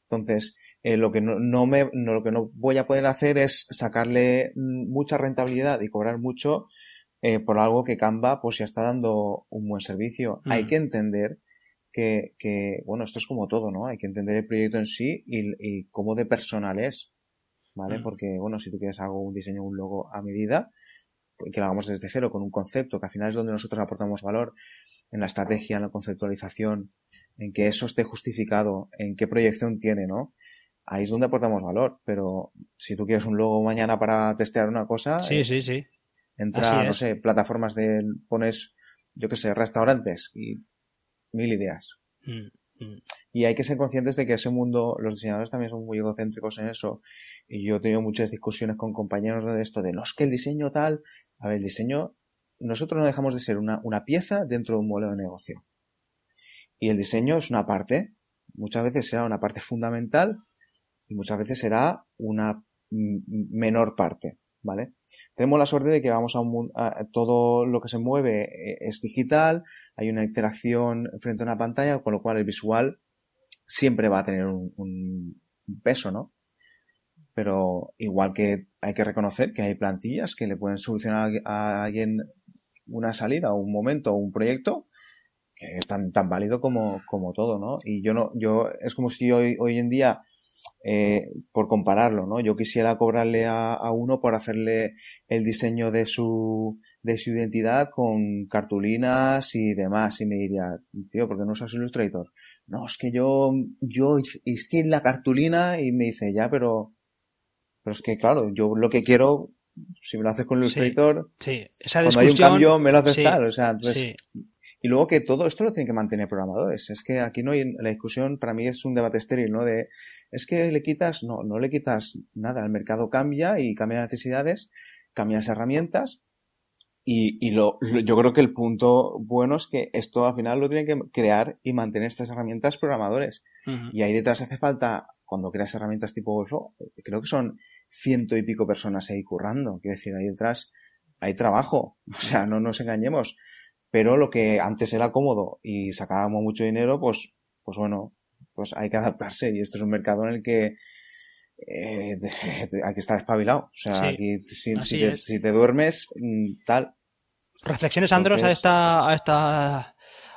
S3: Entonces, eh, lo que no, me, lo que no voy a poder hacer es sacarle mm, mucha rentabilidad y cobrar mucho eh, por algo que Canva pues ya está dando un buen servicio. Hay mm. que entender que, que, bueno, esto es como todo, ¿no? Hay que entender el proyecto en sí y, y cómo de personal es, ¿vale? Mm. Porque, bueno, si tú quieres hago un diseño, un logo a medida, que lo hagamos desde cero con un concepto, que al final es donde nosotros aportamos valor en la estrategia, en la conceptualización, en que eso esté justificado, en qué proyección tiene, ¿no? Ahí es donde aportamos valor, pero si tú quieres un logo mañana para testear una cosa,
S1: sí, sí, sí.
S3: Entra, no sé, plataformas de, pones, yo qué sé, restaurantes y mil ideas. Mm, mm. Y hay que ser conscientes de que ese mundo, los diseñadores también son muy egocéntricos en eso. Y yo he tenido muchas discusiones con compañeros de esto, de no es que el diseño tal, a ver, el diseño, nosotros no dejamos de ser una, pieza dentro de un modelo de negocio. Y el diseño es una parte, muchas veces será una parte fundamental y muchas veces será una menor parte. ¿vale? Tenemos la suerte de que vamos a un todo lo que se mueve eh, es digital, hay una interacción frente a una pantalla, con lo cual el visual siempre va a tener un, peso, ¿no? Pero igual que hay que reconocer que hay plantillas que le pueden solucionar a alguien una salida un momento un proyecto que es tan, tan válido como, como todo, ¿no? Y yo no, yo, es como si hoy, hoy en día eh, por compararlo, ¿no? Yo quisiera cobrarle a, uno por hacerle el diseño de su, de su identidad con cartulinas y demás. Y me diría, tío, ¿por qué no usas Illustrator? No, es que yo, yo, es que la cartulina y me dice, ya, pero, pero es que claro, yo lo que quiero, si me lo haces con Illustrator,
S1: sí, Esa
S3: cuando hay un cambio me lo haces tal, o sea, entonces, y luego que todo esto lo tienen que mantener programadores. Es que aquí no hay, la discusión para mí es un debate estéril, ¿no? De, es que le quitas, no, no le quitas nada. El mercado cambia y cambia las necesidades, cambian las herramientas. Y, y lo, yo creo que el punto bueno es que esto al final lo tienen que crear y mantener estas herramientas programadores. Y ahí detrás hace falta, cuando creas herramientas tipo Webflow, creo que son ciento y pico personas ahí currando. Quiero decir, ahí detrás hay trabajo. O sea, no nos engañemos pero lo que antes era cómodo y sacábamos mucho dinero, pues, pues bueno, pues hay que adaptarse y este es un mercado en el que eh, hay que estar espabilado. O sea, aquí si, te, duermes, mm, tal.
S1: Reflexiones, Andros, a esta, a esta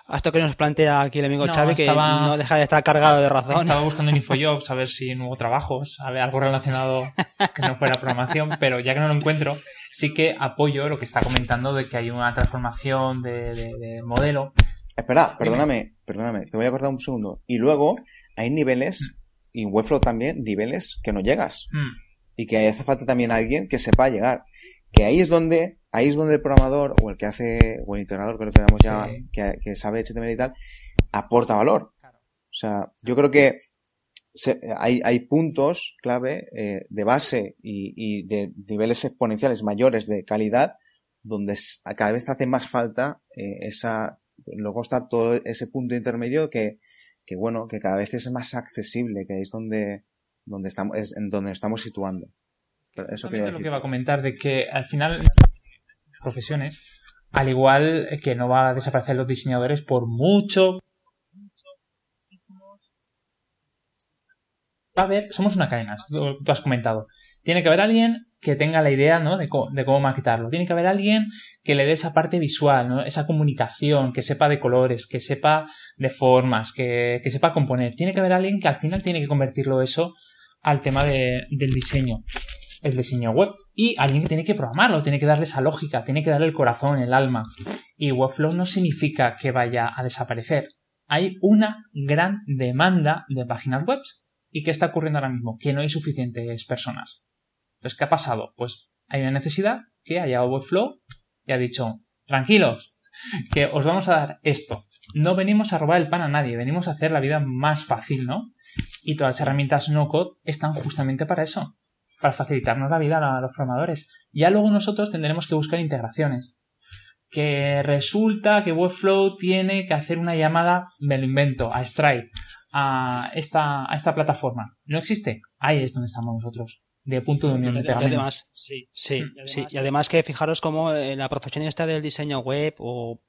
S1: a esto que nos plantea aquí el amigo Xavi, que no deja de estar cargado de razón.
S2: Estaba buscando en InfoJobs a ver si nuevo trabajo, a ver, algo relacionado que no fuera programación, pero ya que no lo encuentro, sí que apoyo lo que está comentando de que hay una transformación de, modelo.
S3: Espera, perdóname, perdóname, te voy a cortar un segundo. Y luego hay niveles, y en Webflow también, niveles que no llegas. Hmm. Y que hace falta también alguien que sepa llegar. Que ahí es donde ahí es donde el programador o el que hace, o el integrador, que lo queramos llamar, que, sabe HTML y tal, aporta valor. O sea, yo creo que hay, hay, puntos clave eh, de base y, de niveles exponenciales mayores de calidad donde cada vez hace más falta eh, esa, luego está todo ese punto intermedio que, que bueno, que cada vez es más accesible, que es donde, donde estamos, es en donde estamos situando.
S2: Eso es lo que va a comentar de que al final profesiones, al igual que no va a desaparecer los diseñadores por mucho. A ver, somos una cadena, tú has comentado. Tiene que haber alguien que tenga la idea ¿no? de, de cómo maquetarlo. Tiene que haber alguien que le dé esa parte visual, ¿no? esa comunicación, que sepa de colores, que sepa de formas, que, que sepa componer. Tiene que haber alguien que al final tiene que convertirlo eso al tema de, del diseño el diseño web. Y alguien tiene que programarlo, tiene que darle esa lógica, tiene que darle el corazón, el alma. Y Webflow no significa que vaya a desaparecer. Hay una gran demanda de páginas web. ¿Y qué está ocurriendo ahora mismo? Que no hay suficientes personas. Entonces, ¿qué ha pasado? Pues hay una necesidad que haya Webflow y ha dicho, tranquilos, que os vamos a dar esto. No venimos a robar el pan a nadie, venimos a hacer la vida más fácil, ¿no? Y todas las herramientas no code están justamente para eso para facilitarnos la vida a los programadores. Ya luego nosotros tendremos que buscar integraciones. Que resulta que Webflow tiene que hacer una llamada, me lo invento, a Stripe, a esta, a esta plataforma. ¿No existe? Ahí es donde estamos nosotros. de punto de unión de
S1: además, sí, sí, sí. Y además que fijaros cómo eh, la profesión esta del diseño web o,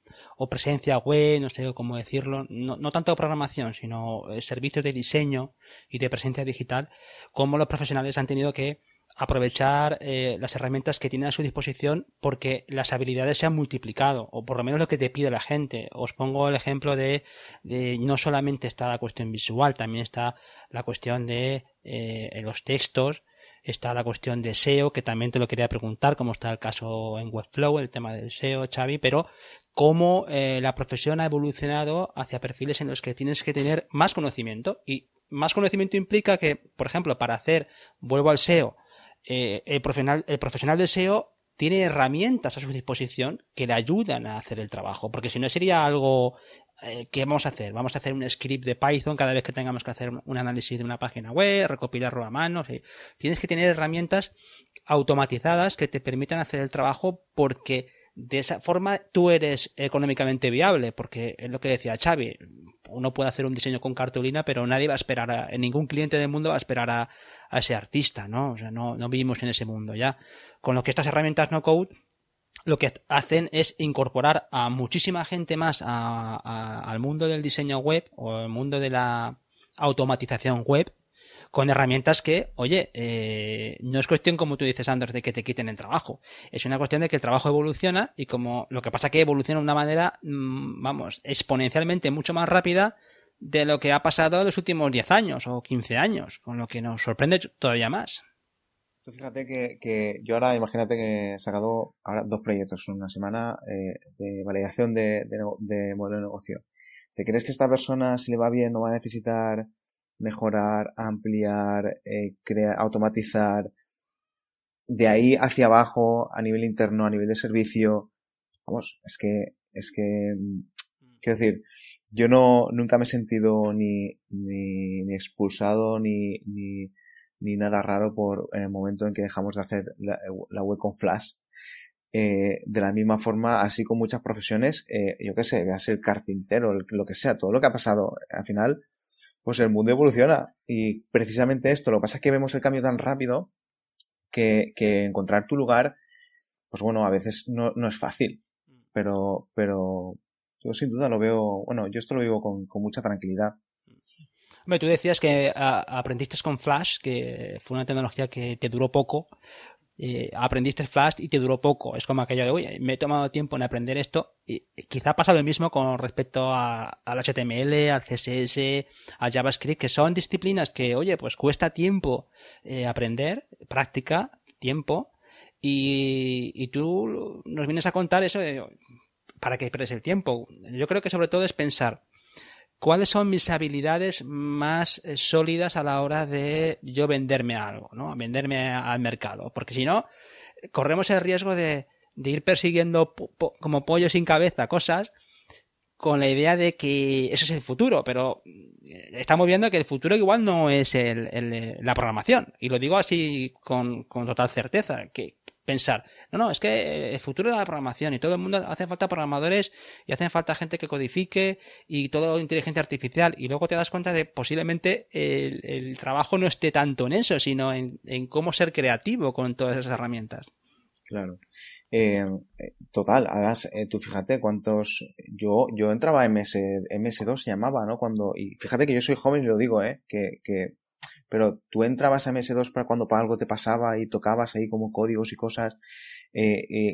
S1: presencia web, no sé cómo decirlo, no, no tanto programación, sino eh, servicios de diseño y de presencia digital, cómo los profesionales han tenido que aprovechar eh, las herramientas que tienen a su disposición porque las habilidades se han multiplicado o por lo menos lo que te pide la gente. Os pongo el ejemplo de, de no solamente está la cuestión visual, también está la cuestión de eh, los textos, está la cuestión de SEO, que también te lo quería preguntar, como está el caso en Webflow, el tema del SEO, Xavi, pero cómo eh, la profesión ha evolucionado hacia perfiles en los que tienes que tener más conocimiento y más conocimiento implica que, por ejemplo, para hacer, vuelvo al SEO, eh, el, profesional, el profesional del SEO tiene herramientas a su disposición que le ayudan a hacer el trabajo, porque si no sería algo eh, ¿qué vamos a hacer? Vamos a hacer un script de Python cada vez que tengamos que hacer un análisis de una página web, recopilarlo a mano. Tienes que tener herramientas automatizadas que te permitan hacer el trabajo porque de esa forma tú eres económicamente viable, porque es lo que decía Xavi, uno puede hacer un diseño con cartulina, pero nadie va a esperar, a, ningún cliente del mundo va a esperar a, a ese artista, ¿no? O sea, no, no vivimos en ese mundo ya. Con lo que estas herramientas no code lo que hacen es incorporar a muchísima gente más al mundo del diseño web o al mundo de la automatización web con herramientas que, oye, eh, no es cuestión, como tú dices, Anders, de que te quiten el trabajo. Es una cuestión de que el trabajo evoluciona y como lo que pasa que evoluciona de una manera, mm, vamos, exponencialmente mucho más rápida de lo que ha pasado en los últimos 10 años o 15 años, con lo que nos sorprende todavía más.
S3: Tú fíjate que, que, yo ahora, imagínate que he sacado ahora dos proyectos en una semana eh, de validación de, de, modelo de negocio. ¿Te crees que esta persona, si le va bien, no va a necesitar mejorar, ampliar, eh, crear, automatizar de ahí hacia abajo, a nivel interno, a nivel de servicio? Vamos, es que, es que, quiero decir, yo no, nunca me he sentido ni, ni, ni expulsado, ni, ni, ni nada raro por en el momento en que dejamos de hacer la, web con Flash. Eh, de la misma forma, así con muchas profesiones, eh, yo qué sé, veas el carpintero, lo que sea, todo lo que ha pasado, al final, pues el mundo evoluciona. Y precisamente esto, lo que pasa es que vemos el cambio tan rápido que, encontrar tu lugar, pues bueno, a veces no, es fácil. Pero, pero yo sin duda lo veo, bueno, yo esto lo vivo con, mucha tranquilidad
S1: tú decías que aprendiste con Flash, que fue una tecnología que te duró poco. Eh, aprendiste Flash y te duró poco. Es como aquello de, uy, me he tomado tiempo en aprender esto. Y quizá pasa lo mismo con respecto al HTML, al CSS, al JavaScript, que son disciplinas que, oye, pues cuesta tiempo eh, aprender, práctica, tiempo. Y, y tú nos vienes a contar eso para que pierdes el tiempo. Yo creo que sobre todo es pensar, cuáles son mis habilidades más eh, sólidas a la hora de yo venderme algo, ¿no? Venderme al mercado. Porque si no, corremos el riesgo de, ir persiguiendo como pollo sin cabeza cosas con la idea de que eso es el futuro, pero eh, estamos viendo que el futuro igual no es la programación. Y lo digo así con, con total certeza, que, pensar, no, no, es que el futuro de la programación y todo el mundo hace falta programadores y hacen falta gente que codifique y todo inteligencia artificial y luego te das cuenta de posiblemente el, trabajo no esté tanto en eso, sino en, cómo ser creativo con todas esas herramientas.
S3: Claro. Eh, total, además, eh, tú fíjate cuántos. Yo, yo entraba en MS, MS2 se llamaba, ¿no? Cuando. Y fíjate que yo soy joven y lo digo, ¿eh? Que, que pero tú entrabas a MS2 para cuando algo te pasaba y tocabas ahí como códigos y cosas, eh,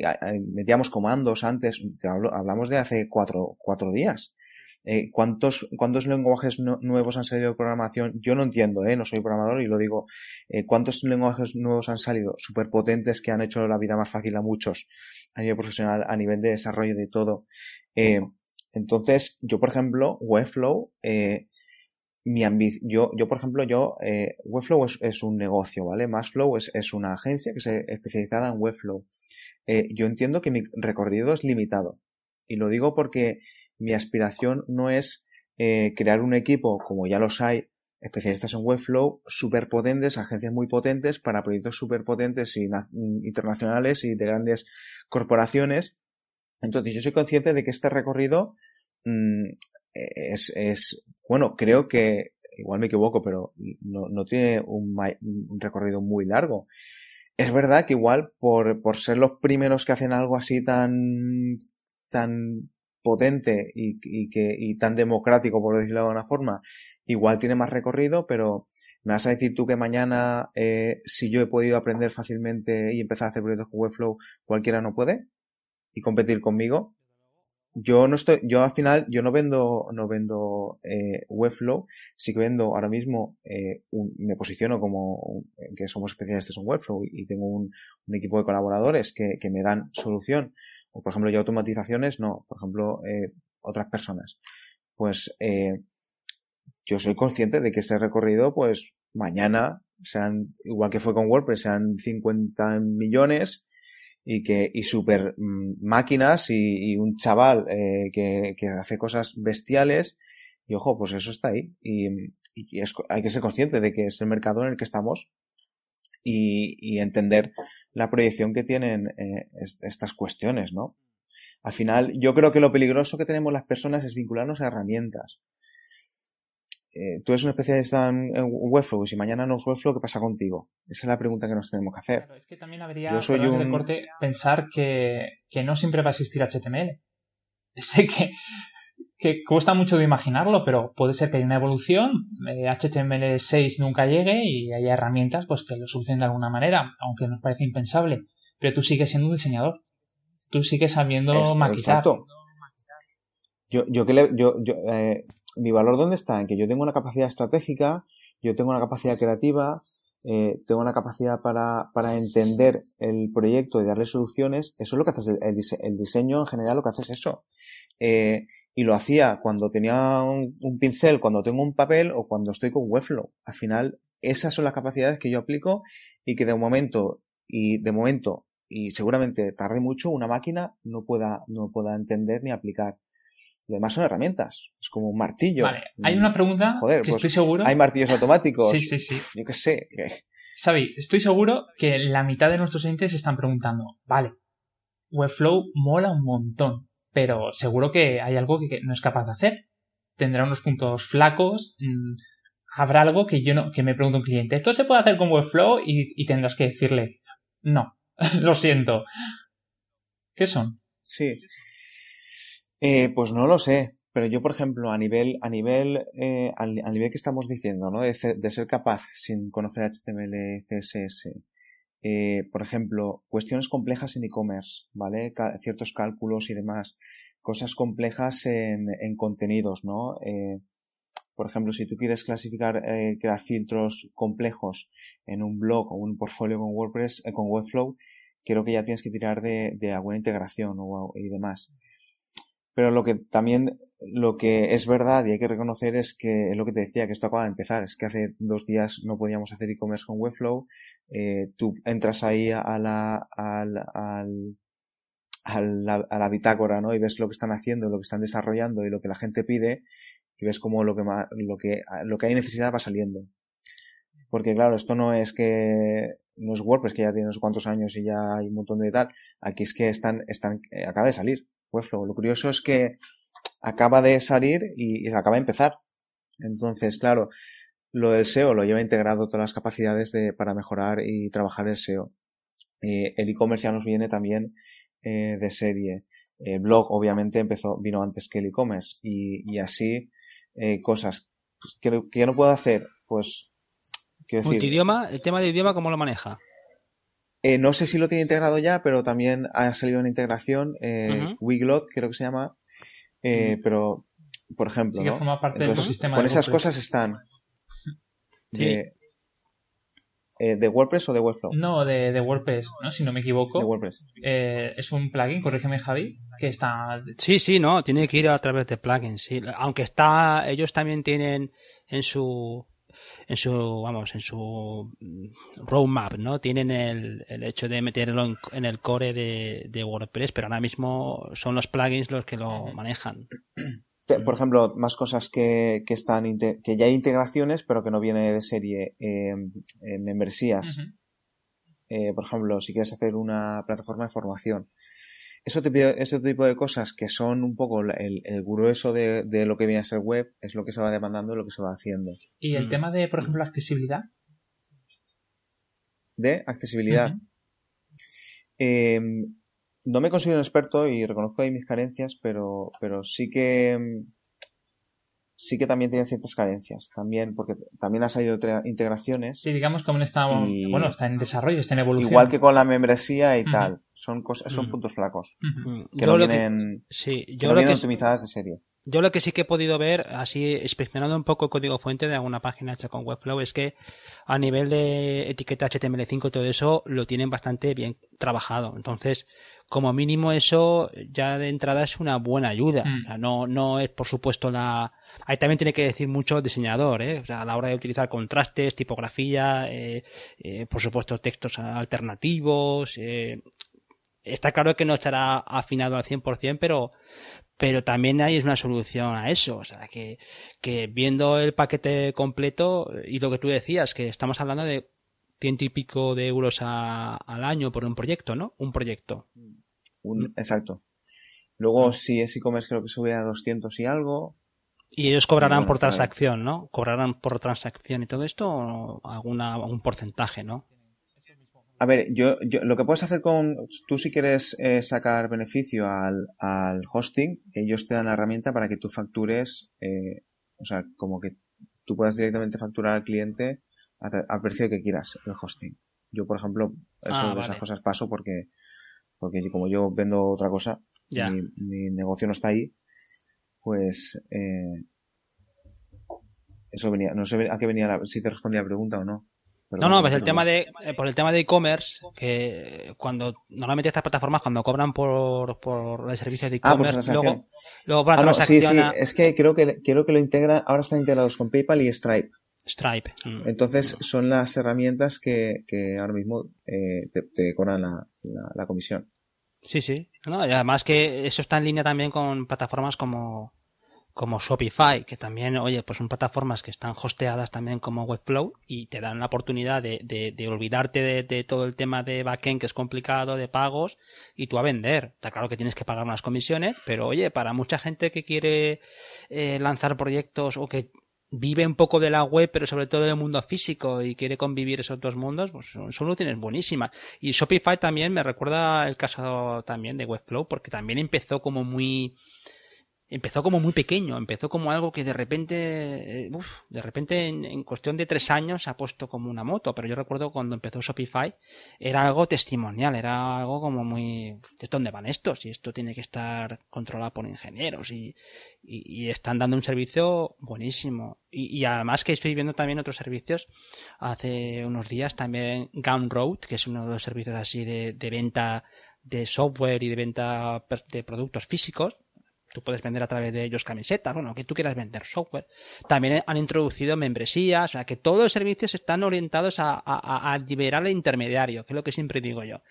S3: metíamos comandos antes, hablamos de hace cuatro, cuatro días. Eh, ¿cuántos, ¿Cuántos lenguajes nuevos han salido de programación? Yo no entiendo, ¿eh? no soy programador y lo digo. Eh, ¿Cuántos lenguajes nuevos han salido? Súper potentes que han hecho la vida más fácil a muchos, a nivel profesional, a nivel de desarrollo de todo. Eh, entonces, yo, por ejemplo, Webflow, eh, mi yo, yo, por ejemplo, yo, eh, Webflow es, un negocio, ¿vale? Massflow es, es una agencia que se especializada en Webflow. Eh, yo entiendo que mi recorrido es limitado. Y lo digo porque mi aspiración no es eh, crear un equipo, como ya los hay, especialistas en Webflow, súper potentes, agencias muy potentes para proyectos súper potentes internacionales y de grandes corporaciones. Entonces, yo soy consciente de que este recorrido mm, es, bueno, creo que igual me equivoco, pero no, no tiene un, recorrido muy largo. Es verdad que igual por, por ser los primeros que hacen algo así tan, tan potente y, y, que, y tan democrático, por decirlo de alguna forma, igual tiene más recorrido, pero me vas a decir tú que mañana, eh, si yo he podido aprender fácilmente y empezar a hacer proyectos con Webflow, cualquiera no puede y competir conmigo. Yo no estoy, yo al final, yo no vendo, no vendo eh, Webflow, sí que vendo ahora mismo, eh, me posiciono como que somos especialistas en Webflow y, tengo un, equipo de colaboradores que, que, me dan solución. O por ejemplo, yo automatizaciones, no, por ejemplo, eh, otras personas. Pues eh, yo soy consciente de que ese recorrido, pues mañana sean, igual que fue con WordPress, sean 50 millones y que y super mm, máquinas y, un chaval eh, que, que, hace cosas bestiales y ojo pues eso está ahí y, es, hay que ser consciente de que es el mercado en el que estamos y, y entender la proyección que tienen eh, estas cuestiones no al final yo creo que lo peligroso que tenemos las personas es vincularnos a herramientas eh, tú eres un especialista en, en, Webflow y si mañana no es Webflow, ¿qué pasa contigo? Esa es la pregunta que nos tenemos que hacer.
S2: Claro, es que también habría Yo soy un... corte, pensar que, que, no siempre va a existir HTML. Sé que, que cuesta mucho de imaginarlo, pero puede ser que haya una evolución, eh, HTML6 nunca llegue y haya herramientas pues, que lo solucionen de alguna manera, aunque nos parece impensable. Pero tú sigues siendo un diseñador. Tú sigues sabiendo es, maquillar. Exacto.
S3: Yo, yo que le, yo, yo, eh, mi valor dónde está? En que yo tengo una capacidad estratégica, yo tengo una capacidad creativa, eh, tengo una capacidad para, para entender el proyecto y darle soluciones. Eso es lo que hace el, el, diseño en general, lo que hace es eso. Eh, y lo hacía cuando tenía un, un, pincel, cuando tengo un papel o cuando estoy con Webflow. Al final, esas son las capacidades que yo aplico y que de momento, y de momento, y seguramente tarde mucho, una máquina no pueda, no pueda entender ni aplicar. Lo demás son herramientas. Es como un martillo.
S2: Vale, hay una pregunta Joder, que pues estoy seguro.
S3: Hay martillos automáticos.
S2: sí, sí, sí.
S3: Yo qué sé.
S2: Xavi, estoy seguro que la mitad de nuestros oyentes están preguntando, vale, Webflow mola un montón, pero seguro que hay algo que no es capaz de hacer. Tendrá unos puntos flacos. Mm, habrá algo que yo no, que me pregunta un cliente, ¿esto se puede hacer con Webflow? Y, y tendrás que decirle, no, lo siento. ¿Qué son?
S3: Sí. Eh, pues no lo sé, pero yo, por ejemplo, a nivel, a nivel, eh, al, nivel que estamos diciendo, ¿no? De, de, ser capaz, sin conocer HTML, CSS, eh, por ejemplo, cuestiones complejas en e-commerce, ¿vale? ciertos cálculos y demás, cosas complejas en, en contenidos, ¿no? Eh, por ejemplo, si tú quieres clasificar, eh, crear filtros complejos en un blog o un portfolio con WordPress, eh, con Webflow, creo que ya tienes que tirar de, de alguna integración o, y demás. Pero lo que también, lo que es verdad y hay que reconocer es que es lo que te decía, que esto acaba de empezar. Es que hace dos días no podíamos hacer e-commerce con Webflow. Eh, tú entras ahí a la, al, al, a la, a la bitácora, ¿no? Y ves lo que están haciendo, lo que están desarrollando y lo que la gente pide y ves cómo lo que, lo que, lo que hay necesidad va saliendo. Porque claro, esto no es que, no es WordPress que ya tiene unos cuantos años y ya hay un montón de tal. Aquí es que están, están, eh, acaba de salir. Webflow. Lo curioso es que acaba de salir y, y acaba de empezar. Entonces, claro, lo del SEO lo lleva integrado todas las capacidades de, para mejorar y trabajar el SEO. Eh, el e-commerce ya nos viene también eh, de serie. El blog, obviamente, empezó, vino antes que el e-commerce. Y, así, eh, cosas que, que, no puedo hacer, pues.
S1: Decir, ¿Multidioma? ¿El tema de idioma cómo lo maneja?
S3: Eh, no sé si lo tiene integrado ya, pero también ha salido una integración, eh, uh -huh. Wiglot, creo que se llama, eh, uh -huh. pero, por ejemplo,
S2: sí, ¿no? Entonces,
S3: con esas cosas están.
S2: Sí.
S3: De, eh, ¿De WordPress o de Webflow?
S2: No, de, de, WordPress, ¿no? Si no me equivoco.
S3: De WordPress.
S2: Eh, es un plugin, corrígeme Javi, que está...
S1: Sí, sí, no, tiene que ir a través de plugins, sí. Aunque está, ellos también tienen en su en su, vamos, en su roadmap, ¿no? Tienen el, el hecho de meterlo en, en el core de, de, WordPress, pero ahora mismo son los plugins los que lo manejan.
S3: Por ejemplo, más cosas que, que están, que ya hay integraciones, pero que no viene de serie, eh, eh, membresías. Uh -huh. eh, por ejemplo, si quieres hacer una plataforma de formación. Eso ese tipo de cosas que son un poco el, grueso de, lo que viene a ser web es lo que se va demandando, lo que se va haciendo.
S2: ¿Y el mm. tema de, por ejemplo, accesibilidad?
S3: De accesibilidad. Em, no me considero un experto y reconozco ahí mis carencias, pero, pero sí que em, sí que también tiene ciertas carencias. También, porque también ha salido integraciones.
S2: Sí, digamos como está, bueno, está en desarrollo, está en evolución.
S3: Igual que con la membresía y tal. Son cosas, son puntos flacos. Que no vienen, sí, yo que optimizadas de serie.
S1: Yo lo que sí que he podido ver, así inspeccionando un poco el código fuente de alguna página hecha con Webflow, es que a nivel de etiqueta HTML5 y todo eso lo tienen bastante bien trabajado. Entonces, como mínimo eso ya de entrada es una buena ayuda. Mm. no, no es por supuesto la... Ahí también tiene que decir mucho el diseñador, ¿eh? O sea, a la hora de utilizar contrastes, tipografía, eh, eh, por supuesto textos alternativos. Eh, está claro que no estará afinado al 100%, pero, pero también hay una solución a eso. O sea, que, que viendo el paquete completo y lo que tú decías, que estamos hablando de ciento y pico de euros al año por un proyecto, ¿no? Un proyecto.
S3: Exacto. Luego, si es e-commerce, creo que sube a 200 y algo.
S1: Y ellos cobrarán por transacción, ¿no? Cobrarán por transacción y todo esto, o alguna, algún porcentaje, ¿no?
S3: A ver, yo, yo, lo que puedes hacer con, tú si quieres eh, sacar beneficio al, al, hosting, ellos te dan la herramienta para que tú factures, eh, o sea, como que tú puedas directamente facturar al cliente al precio que quieras el hosting. Yo, por ejemplo, eso, ah, esas cosas paso porque, porque como yo vendo otra cosa, mi, negocio no está ahí, pues eh, eso venía, no sé a qué venía, si te respondía la pregunta o no
S1: no, no, pues el tema de, eh, por el tema de e-commerce, que cuando normalmente estas plataformas cuando cobran por, por el servicio de ah, e-commerce, luego, luego por
S3: la ah, sí, sí, es que creo que creo que lo integran, ahora están integrados con PayPal y Stripe.
S1: Stripe.
S3: Mm. Entonces son las herramientas que, que ahora mismo eh, te, cobran la, la, comisión.
S1: Sí, sí. y además que eso está en línea también con plataformas como como Shopify, que también, oye, pues son plataformas que están hosteadas también como Webflow y te dan la oportunidad de, de, olvidarte de, todo el tema de backend que es complicado, de pagos, y tú a vender. Está claro que tienes que pagar unas comisiones, pero oye, para mucha gente que quiere eh, lanzar proyectos o que vive un poco de la web, pero sobre todo del mundo físico y quiere convivir esos dos mundos, pues son soluciones buenísimas. Y Shopify también me recuerda el caso también de Webflow, porque también empezó como muy empezó como muy pequeño, empezó como algo que de repente, eh, uf, de repente en, cuestión de tres años se ha puesto como una moto, pero yo recuerdo cuando empezó Shopify era algo testimonial, era algo como muy, ¿de dónde van estos? Y esto tiene que estar controlado por ingenieros y, y, están dando un servicio buenísimo. Y, y, además que estoy viendo también otros servicios, hace unos días también Gumroad, que es uno de los servicios así de, de venta de software y de venta de productos físicos, Puedes vender a través de ellos camisetas, bueno, que tú quieras vender software. También han introducido membresías, o sea, que todos los servicios están orientados a, a, liberar al intermediario, que es lo que siempre digo yo.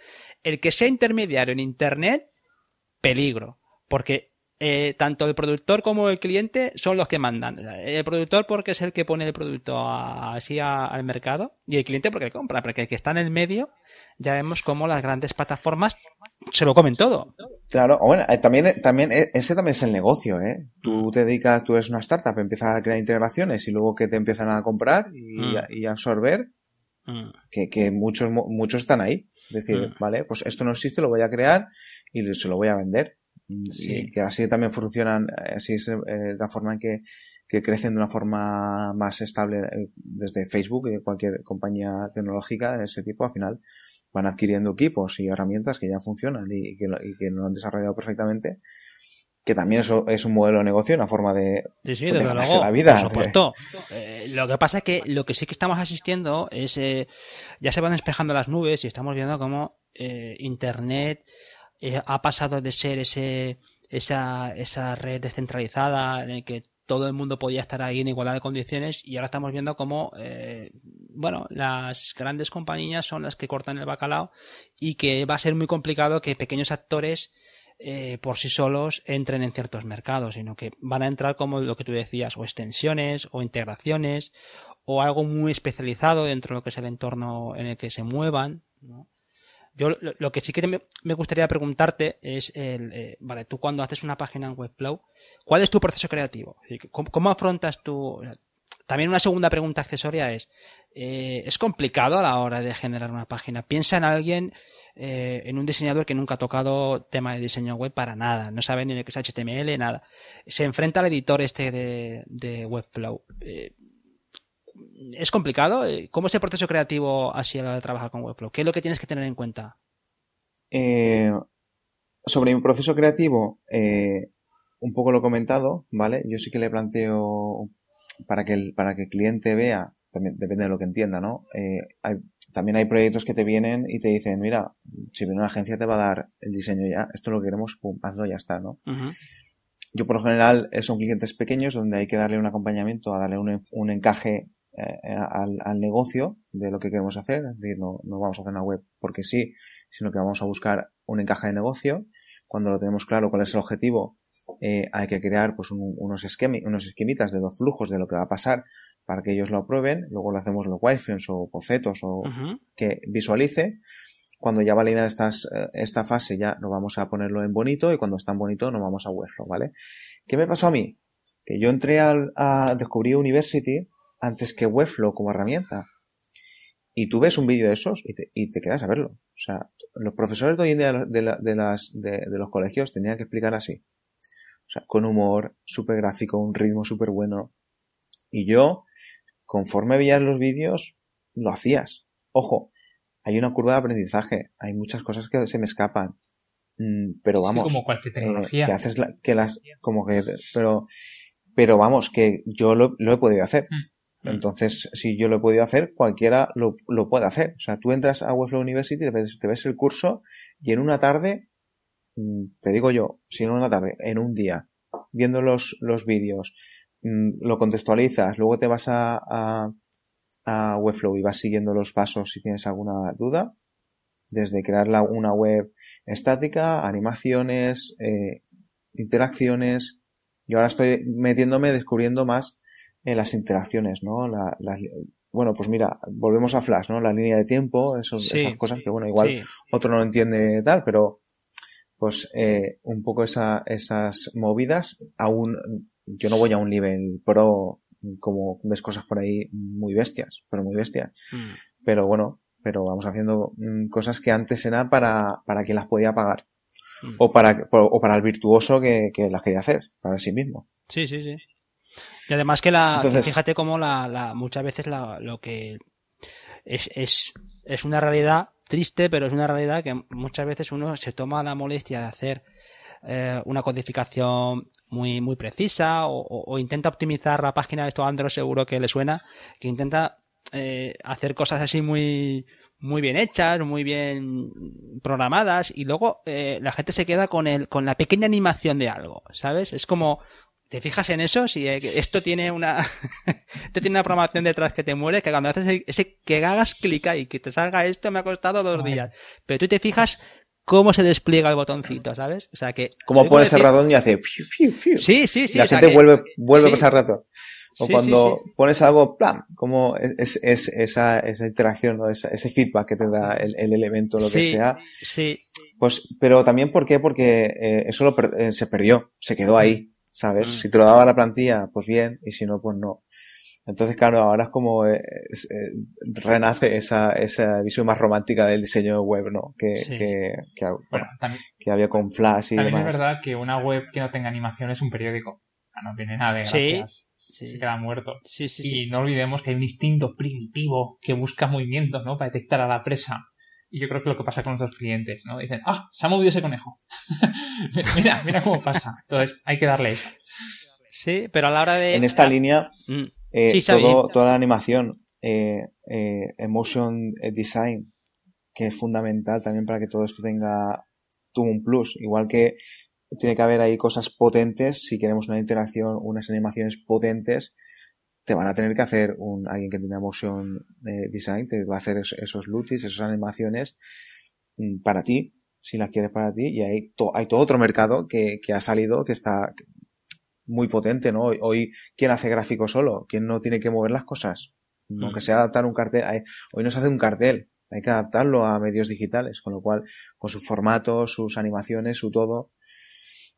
S1: El que sea intermediario en Internet, peligro. Porque eh, tanto el productor como el cliente son los que mandan. El productor porque es el que pone el producto así al mercado y el cliente porque compra, porque el que está en el medio ya vemos cómo las grandes plataformas se lo comen todo.
S3: Claro, bueno, eh, también, también, eh, ese también es el negocio, ¿eh? Tú mm. te dedicas, tú eres una startup, empiezas a crear integraciones y luego que te empiezan a comprar y, mm. absorber, mm. que, muchos, muchos están ahí. Es decir, vale, pues esto no existe, lo voy a crear y se lo voy a vender. Y que así también funcionan, así es la forma en que, que crecen de una forma más estable desde Facebook y cualquier compañía tecnológica de ese tipo, al final van adquiriendo equipos y herramientas que ya funcionan y que, y lo han desarrollado perfectamente que también eso es un modelo de negocio, una forma de,
S1: sí, la vida. Por supuesto. Eh, lo que pasa es que lo que sí que estamos asistiendo es, eh, ya se van despejando las nubes y estamos viendo cómo eh, Internet ha pasado de ser ese, esa, esa red descentralizada en el que todo el mundo podía estar ahí en igualdad de condiciones y ahora estamos viendo cómo, eh, bueno, las grandes compañías son las que cortan el bacalao y que va a ser muy complicado que pequeños actores eh, por sí solos entren en ciertos mercados, sino que van a entrar como lo que tú decías, o extensiones, o integraciones, o algo muy especializado dentro de lo que es el entorno en el que se muevan. Yo lo, que sí que me, gustaría preguntarte es, el, eh, vale, tú cuando haces una página en Webflow, ¿cuál es tu proceso creativo? ¿Cómo, afrontas tu... También una segunda pregunta accesoria es, eh, ¿es complicado a la hora de generar una página? Piensa en alguien, eh, en un diseñador que nunca ha tocado tema de diseño web para nada, no sabe ni lo que es HTML, nada. Se enfrenta al editor este de, de Webflow. Eh, ¿Es complicado? ¿Cómo es el proceso creativo así a la hora de trabajar con Webflow? ¿Qué es lo que tienes que tener en cuenta?
S3: sobre mi proceso creativo, un poco lo comentado, ¿vale? Yo sí que le planteo para que el, para que el cliente vea, también depende de lo que entienda, ¿no? Eh, también hay proyectos que te vienen y te dicen, mira, si viene una agencia te va a dar el diseño ya, esto lo queremos, pum, hazlo y ya está, ¿no? Yo por lo general eh, son clientes pequeños donde hay que darle un acompañamiento, a darle un, un encaje eh, al, al, negocio de lo que queremos hacer, es decir, no, no vamos a hacer una web porque sí, sino que vamos a buscar un encaje de negocio. Cuando lo tenemos claro cuál es el objetivo, eh, hay que crear pues unos, unos esquemitas de los flujos de lo que va a pasar para que ellos lo aprueben. Luego lo hacemos los wireframes o bocetos o que visualice. Cuando ya valida estas, eh, esta fase ya nos vamos a ponerlo en bonito y cuando está en bonito nos vamos a Webflow, ¿vale? ¿Qué me pasó a mí? Que yo entré al, a descubrir University antes que Webflow como herramienta. Y tú ves un vídeo de esos y te, y te, quedas a verlo. O sea, los profesores de hoy en día de, de, las, de, de los colegios tenían que explicar así. O sea, con humor, súper gráfico, un ritmo súper bueno. Y yo, conforme veías los vídeos, lo hacías. Ojo, hay una curva de aprendizaje, hay muchas cosas que se me escapan. Mm, pero vamos.
S2: como cualquier eh, tecnología.
S3: que haces que las, como que, pero, pero vamos, que yo lo, he podido hacer. Mm, mm. Entonces, si yo lo he podido hacer, cualquiera lo, lo puede hacer. O sea, tú entras a Webflow University, te ves, te ves el curso y en una tarde te digo yo, si no una tarde, en un día, viendo los, los vídeos, mm, lo contextualizas, luego te vas a, a, a, Webflow y vas siguiendo los pasos si tienes alguna duda, desde crear una web estática, animaciones, eh, interacciones. Yo ahora estoy metiéndome, descubriendo más en las interacciones, ¿no? La, bueno, pues mira, volvemos a Flash, ¿no? La línea de tiempo, esas cosas que, bueno, igual otro no lo entiende tal, pero pues eh, un poco esa, esas movidas, aún yo no voy a un nivel pro como ves cosas por ahí muy bestias, pero muy bestias. Mm. Pero bueno, pero vamos haciendo mm, cosas que antes eran para, para quien las podía pagar. Mm. O, para, o para el virtuoso que, que, las quería hacer, para sí mismo.
S1: Sí, sí, sí. Y además que la, fíjate cómo la, la, muchas veces la, lo que es, es, es una realidad triste, pero es una realidad que muchas veces uno se toma la molestia de hacer eh, una codificación muy, muy precisa o, intenta optimizar la página de esto Android seguro que le suena, que intenta eh, hacer cosas así muy, muy bien hechas, muy bien programadas y luego eh, la gente se queda con el, con la pequeña animación de algo, ¿sabes? Es como, ¿Te fijas en eso? Si eh, esto tiene una, te tiene una programación detrás que te muere, que cuando haces ese, que hagas clic ahí, que te salga esto me ha costado dos días. Pero tú te fijas cómo se despliega el botoncito, ¿sabes? O sea que.
S3: Como pones el ratón y hace.
S1: Sí, sí, sí.
S3: Y la gente vuelve, vuelve a pasar rato. O cuando pones algo, plan, como es, es, esa, esa interacción, ¿no? ese, ese feedback que te da el, el elemento, lo que sea.
S1: Sí.
S3: Pues, pero también, ¿por qué? Porque eh, eso lo eh, se perdió, se quedó ahí. ¿Sabes? Mm. Si te lo daba la plantilla, pues bien, y si no, pues no. Entonces, claro, ahora es como eh, eh, renace esa, esa visión más romántica del diseño web, ¿no? Que, que, que, había con Flash y
S2: también es verdad que una web que no tenga animación es un periódico. O sea, no tiene nada de gracias. Sí. Se queda muerto.
S1: Sí, sí,
S2: y no olvidemos que hay un instinto primitivo que busca movimientos, ¿no? Para detectar a la presa. Y yo creo que lo que pasa con nuestros clientes, ¿no? Dicen, ah, se ha movido ese conejo. mira, mira cómo pasa. Entonces, hay que darle eso.
S1: Sí, pero a la hora de...
S3: En esta línea, mm. eh, todo, toda la animación, eh, eh, emotion design, que es fundamental también para que todo esto tenga un plus. Igual que tiene que haber ahí cosas potentes, si queremos una interacción, unas animaciones potentes, te van a tener que hacer un, alguien que tenga motion eh, design, te va a hacer esos, lutis, esas animaciones mm, para ti, si las quieres para ti, y hay, hay todo otro mercado que, que ha salido que está muy potente, ¿no? Hoy, ¿quién hace gráfico solo? ¿Quién no tiene que mover las cosas? Mm. Aunque sea adaptar un cartel, hoy no se hace un cartel, hay que adaptarlo a medios digitales, con lo cual, con sus formatos, sus animaciones, su todo.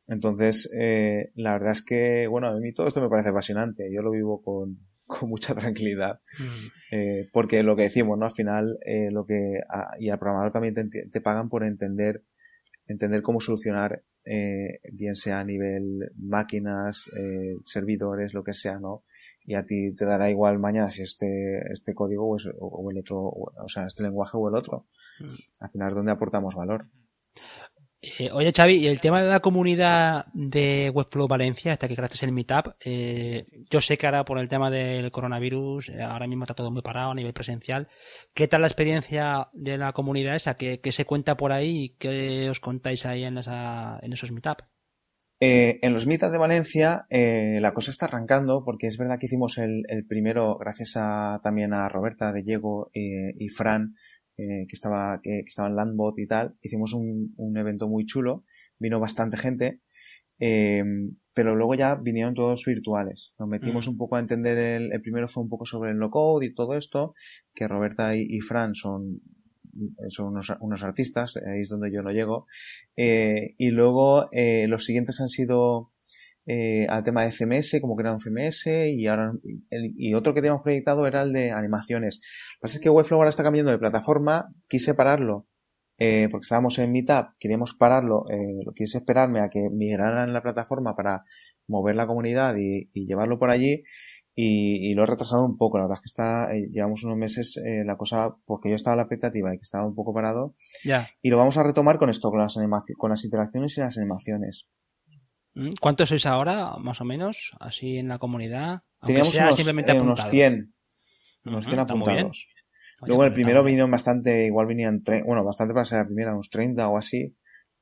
S3: Entonces, eh, la verdad es que, bueno, a mí todo esto me parece apasionante. Yo lo vivo con, con mucha tranquilidad. Mm. Eh, porque lo que decimos, ¿no? Al final, eh, lo que, y al programador también te, te, pagan por entender, entender cómo solucionar, eh, bien sea a nivel máquinas, eh, servidores, lo que sea, ¿no? y a ti te dará igual mañana si este, este código o, o el otro, o, sea, este lenguaje o el otro. Mm. Al final es donde aportamos valor.
S1: Eh, oye, Xavi, el tema de la comunidad de Webflow Valencia, hasta que creaste el Meetup, eh, yo sé que ahora por el tema del coronavirus, eh, ahora mismo está todo muy parado a nivel presencial. ¿Qué tal la experiencia de la comunidad esa? ¿Qué, se cuenta por ahí y qué os contáis ahí en, esa, en esos Meetup?
S3: En los mitas de Valencia la cosa está arrancando porque es verdad que hicimos el, primero gracias a, también a Roberta de Diego y Fran que estaba que, estaba en Landbot y tal hicimos un, evento muy chulo vino bastante gente pero luego ya vinieron todos virtuales nos metimos mm. un poco a entender el, el, primero fue un poco sobre el no code y todo esto que Roberta y Fran son son unos, unos artistas, ahí es donde yo no llego. Eh, y luego eh, los siguientes han sido eh, al tema de CMS, como crear un CMS, y ahora y otro que teníamos proyectado era el de animaciones. Lo que pasa es que Webflow ahora está cambiando de plataforma, quise pararlo. Eh, porque estábamos en Meetup, queríamos pararlo, eh, quise esperarme a que migraran la plataforma para mover la comunidad y, y llevarlo por allí y, lo he retrasado un poco. La verdad es que está, eh, llevamos unos meses eh, la cosa, porque yo estaba a la expectativa y que estaba un poco parado.
S1: Ya.
S3: Y lo vamos a retomar con esto, con las animaciones, con las interacciones y las animaciones.
S1: Mm, ¿Cuántos sois ahora, más o menos, así en la comunidad?
S3: Teníamos unos, simplemente eh, unos 100, unos 100 apuntados. Luego el primero vino bastante, igual venían, bueno, bastante para ser la primera, unos 30 o así,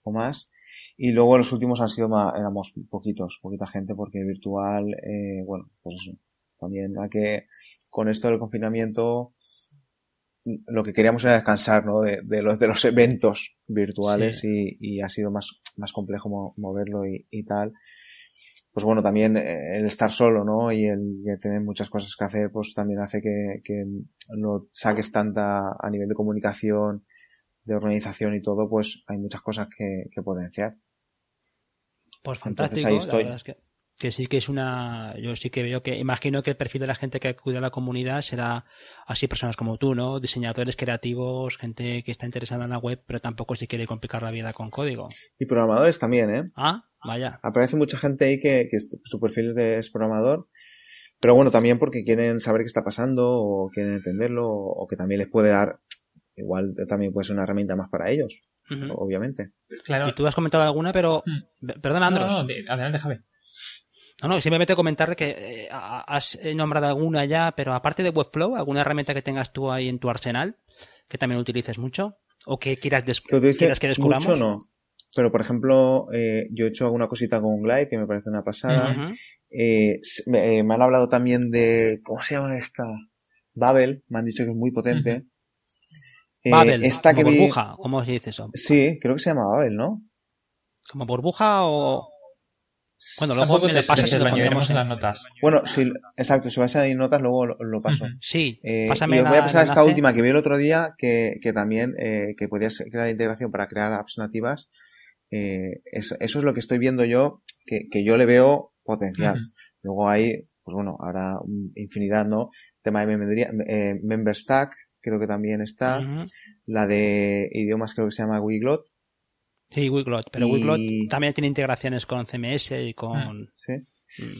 S3: o más. Y luego los últimos han sido más, éramos poquitos, poquita gente, porque virtual, eh, bueno, pues eso, también a que con esto del confinamiento lo que queríamos era descansar ¿no? de, de los, de los eventos virtuales y, y, ha sido más, más complejo moverlo y, y, tal. Pues bueno, también eh, el estar solo ¿no? y el, tener muchas cosas que hacer pues también hace que, que no saques tanta a nivel de comunicación, de organización y todo, pues hay muchas cosas que, que potenciar.
S1: Pues fantástico, ahí estoy. La verdad es que que sí que es una, yo sí que veo que, imagino que el perfil de la gente que acude a la comunidad será así personas como tú, ¿no? Diseñadores creativos, gente que está interesada en la web, pero tampoco se quiere complicar la vida con código.
S3: Y programadores también, ¿eh?
S1: Ah, vaya.
S3: Aparece mucha gente ahí que, que su perfil es programador, pero bueno, también porque quieren saber qué está pasando o quieren entenderlo o que también les puede dar, igual también puede ser una herramienta más para ellos, obviamente.
S1: Claro. Y tú has comentado alguna, pero, mm. perdona, Andros.
S2: No, no, adelante, Javi.
S1: No, no, simplemente comentar que eh, has nombrado alguna ya, pero aparte de Webflow, ¿alguna herramienta que tengas tú ahí en tu arsenal que también utilices mucho? ¿O que quieras, que quieras que descubramos?
S3: Mucho no. Pero, por ejemplo, eh, yo he hecho alguna cosita con Glide que me parece una pasada. Eh, me, han hablado también de. ¿Cómo se llama esta? Babel. Me han dicho que es muy potente.
S1: Babel, esta como que burbuja, ¿cómo se dice eso?
S3: Sí, creo que se llama Babel, ¿no?
S1: ¿Como burbuja o.? Bueno, luego me le pasas
S2: y lo en las notas.
S3: Bueno, sí, exacto, si vais a añadir notas, luego lo, paso.
S1: Sí,
S3: eh, pásame y os voy a pasar esta última que vi el otro día, que, que también, eh, que podías crear integración para crear apps nativas. Eh, eso, es lo que estoy viendo yo, que, que yo le veo potencial. Luego hay, pues bueno, ahora infinidad, ¿no? tema de eh, Member Stack, creo que también está. La de idiomas creo que se llama Wiglot,
S1: Sí, Wiglot, pero Wiglot también tiene integraciones con CMS y con...
S3: Ah, sí. Mm.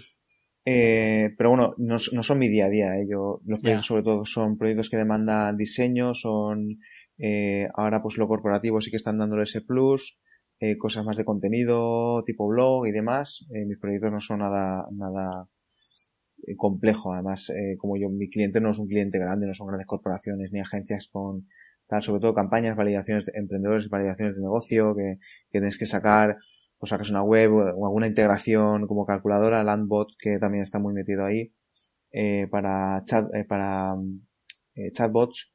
S3: Eh, pero bueno, no, no, son mi día a día. Eh. Yo, los proyectos sobre todo son proyectos que demandan diseño, son eh, ahora pues lo corporativo sí que están dándole ese plus, eh, cosas más de contenido, tipo blog y demás. Eh, mis proyectos no son nada, nada eh, complejo. Además, como yo, mi cliente no es un cliente grande, no son grandes corporaciones ni agencias con sobre todo campañas, validaciones de emprendedores, validaciones de negocio, que, que tienes que sacar, o sacas una web o alguna integración como calculadora, Landbot, que también está muy metido ahí, eh, para chat, eh, para eh, chatbots.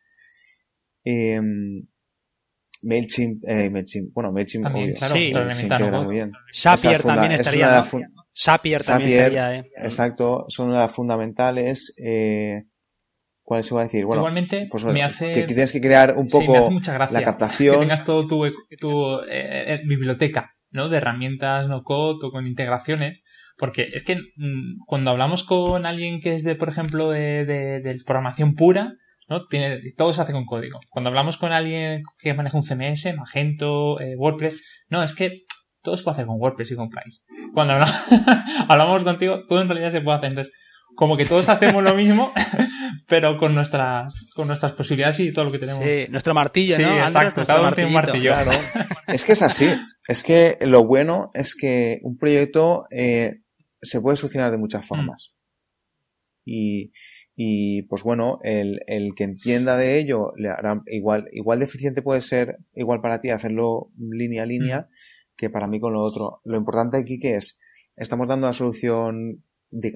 S3: Em, MailChimp, eh, MailChimp, bueno, MailChimp
S2: también, claro, sí,
S3: se integra muy bien.
S1: Zapier también estaría, Zapier también estaría, eh.
S3: Exacto, son una de las fundamentales, eh, ¿Cuál se va a decir? Bueno,
S2: Igualmente,
S3: pues,
S2: me hace...
S3: que tienes que crear un poco la captación.
S2: Que tengas todo tu, tu eh, eh, biblioteca, ¿no? De herramientas no code o con integraciones. Porque es que mm, cuando hablamos con alguien que es de, por ejemplo, de, de, programación pura, ¿no? Tiene, todo se hace con código. Cuando hablamos con alguien que maneja un CMS, Magento, eh, WordPress, no, es que todo se puede hacer con WordPress y con Price. Cuando hablamos, hablamos contigo, todo en realidad se puede hacer. Entonces, como que todos hacemos lo mismo, pero con nuestras, con nuestras posibilidades y todo lo que tenemos.
S1: Sí, nuestro martillo,
S2: sí,
S1: ¿no?
S2: exacto, cada uno tiene un martillo. Claro.
S3: es que es así. Es que lo bueno es que un proyecto eh, se puede solucionar de muchas formas. Y, y pues bueno, el, el, que entienda de ello le hará igual, igual de eficiente puede ser igual para ti hacerlo línea a línea que para mí con lo otro. Lo importante aquí que es, estamos dando la solución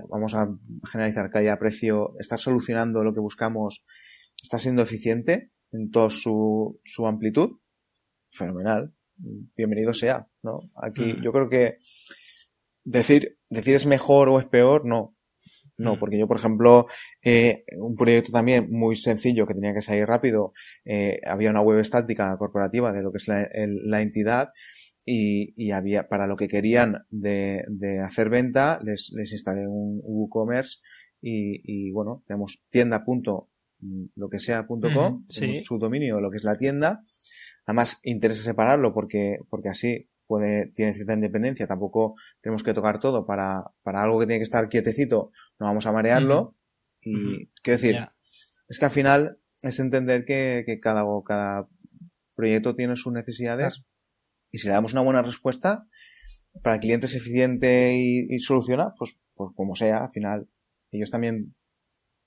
S3: vamos a generalizar calidad-precio, está solucionando lo que buscamos, está siendo eficiente en toda su, su amplitud, fenomenal. Bienvenido sea, ¿no? Aquí yo creo que decir, decir es mejor o es peor, no. No, porque yo, por ejemplo, eh, un proyecto también muy sencillo que tenía que salir rápido, eh, había una web estática corporativa de lo que es la, la entidad y, y, había, para lo que querían de, de hacer venta, les, les instalé un WooCommerce y, y bueno, tenemos tienda punto lo que sea punto com, su dominio, lo que es la tienda. Además, interesa separarlo porque, porque así puede, tiene cierta independencia. Tampoco tenemos que tocar todo para, para algo que tiene que estar quietecito, no vamos a marearlo. Y, quiero decir, es que al final es entender que, que cada, cada proyecto tiene sus necesidades y si le damos una buena respuesta, para el cliente es eficiente y, soluciona, pues, pues como sea, al final, ellos también,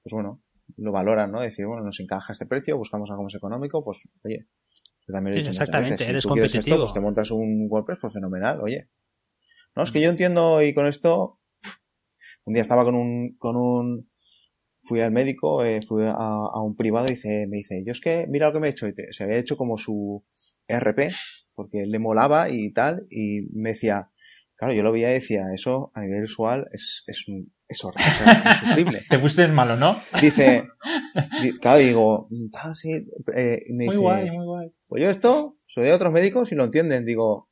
S3: pues bueno, lo valoran, ¿no? Decir, bueno, nos encaja este precio, buscamos algo más económico, pues oye, yo también lo he dicho
S1: exactamente,
S3: si
S1: eres
S3: tú
S1: competitivo.
S3: Esto, pues te montas un WordPress, pues fenomenal, oye. No, es que yo entiendo y con esto, un día estaba con un, con un, fui al médico, eh, fui a, a, un privado y dice, me dice, yo es que mira lo que me he hecho, y se había hecho como su ERP, porque le molaba y tal, y me decía, claro, yo lo veía y decía, eso a nivel visual es, es, es, insufrible.
S2: Te pusiste malo, ¿no?
S3: Dice, claro, digo, ah, sí, eh,
S2: me muy guay, muy guay.
S3: Pues yo esto, soy de otros médicos y lo entienden, digo,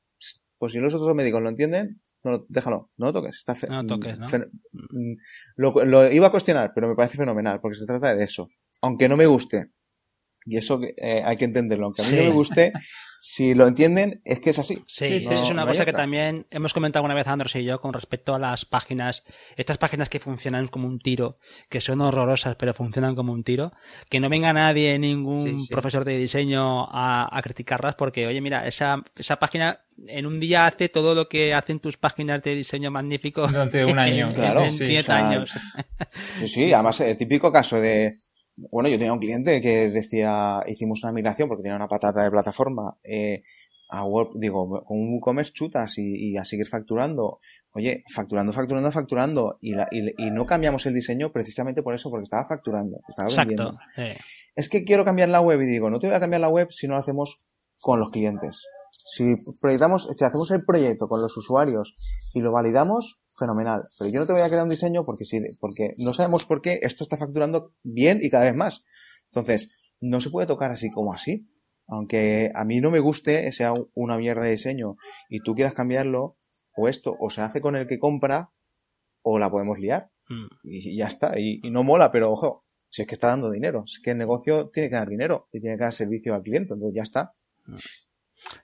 S3: pues si los otros médicos lo entienden, no, déjalo, no lo toques. Está
S1: no lo toques, ¿no?
S3: Mm, lo, lo, iba a cuestionar, pero me parece fenomenal, porque se trata de eso. Aunque no me guste, y eso eh, hay que entenderlo. Aunque a mí no me guste, si lo entienden, es que es así.
S1: Sí, eso es una cosa que también hemos comentado una vez Andros y yo con respecto a las páginas, estas páginas que funcionan como un tiro, que son horrorosas pero funcionan como un tiro, que no venga nadie, ningún profesor de diseño a, a, criticarlas porque, oye, mira, esa, esa página en un día hace todo lo que hacen tus páginas de diseño magnífico.
S2: Durante un año.
S3: claro.
S1: En 10 años.
S3: Sí, sí, además el típico caso de bueno, yo tenía un cliente que decía, hicimos una migración porque tenía una patata de plataforma, eh, a Word, digo, con un WooCommerce chutas y, y, a seguir facturando. Oye, facturando, facturando, facturando. Y, la, y, y, no cambiamos el diseño precisamente por eso, porque estaba facturando, estaba vendiendo. Es que quiero cambiar la web y digo, no te voy a cambiar la web si no lo hacemos con los clientes. Si proyectamos, si hacemos el proyecto con los usuarios y lo validamos, fenomenal. Pero yo no te voy a crear un diseño porque sí, porque no sabemos por qué esto está facturando bien y cada vez más. Entonces, no se puede tocar así como así. Aunque a mí no me guste, sea una mierda de diseño y tú quieras cambiarlo, o esto, o se hace con el que compra, o la podemos liar. Mm. Y, ya está. Y, no mola, pero ojo, si es que está dando dinero, es que el negocio tiene que dar dinero y tiene que dar servicio al cliente, entonces ya está. Mm.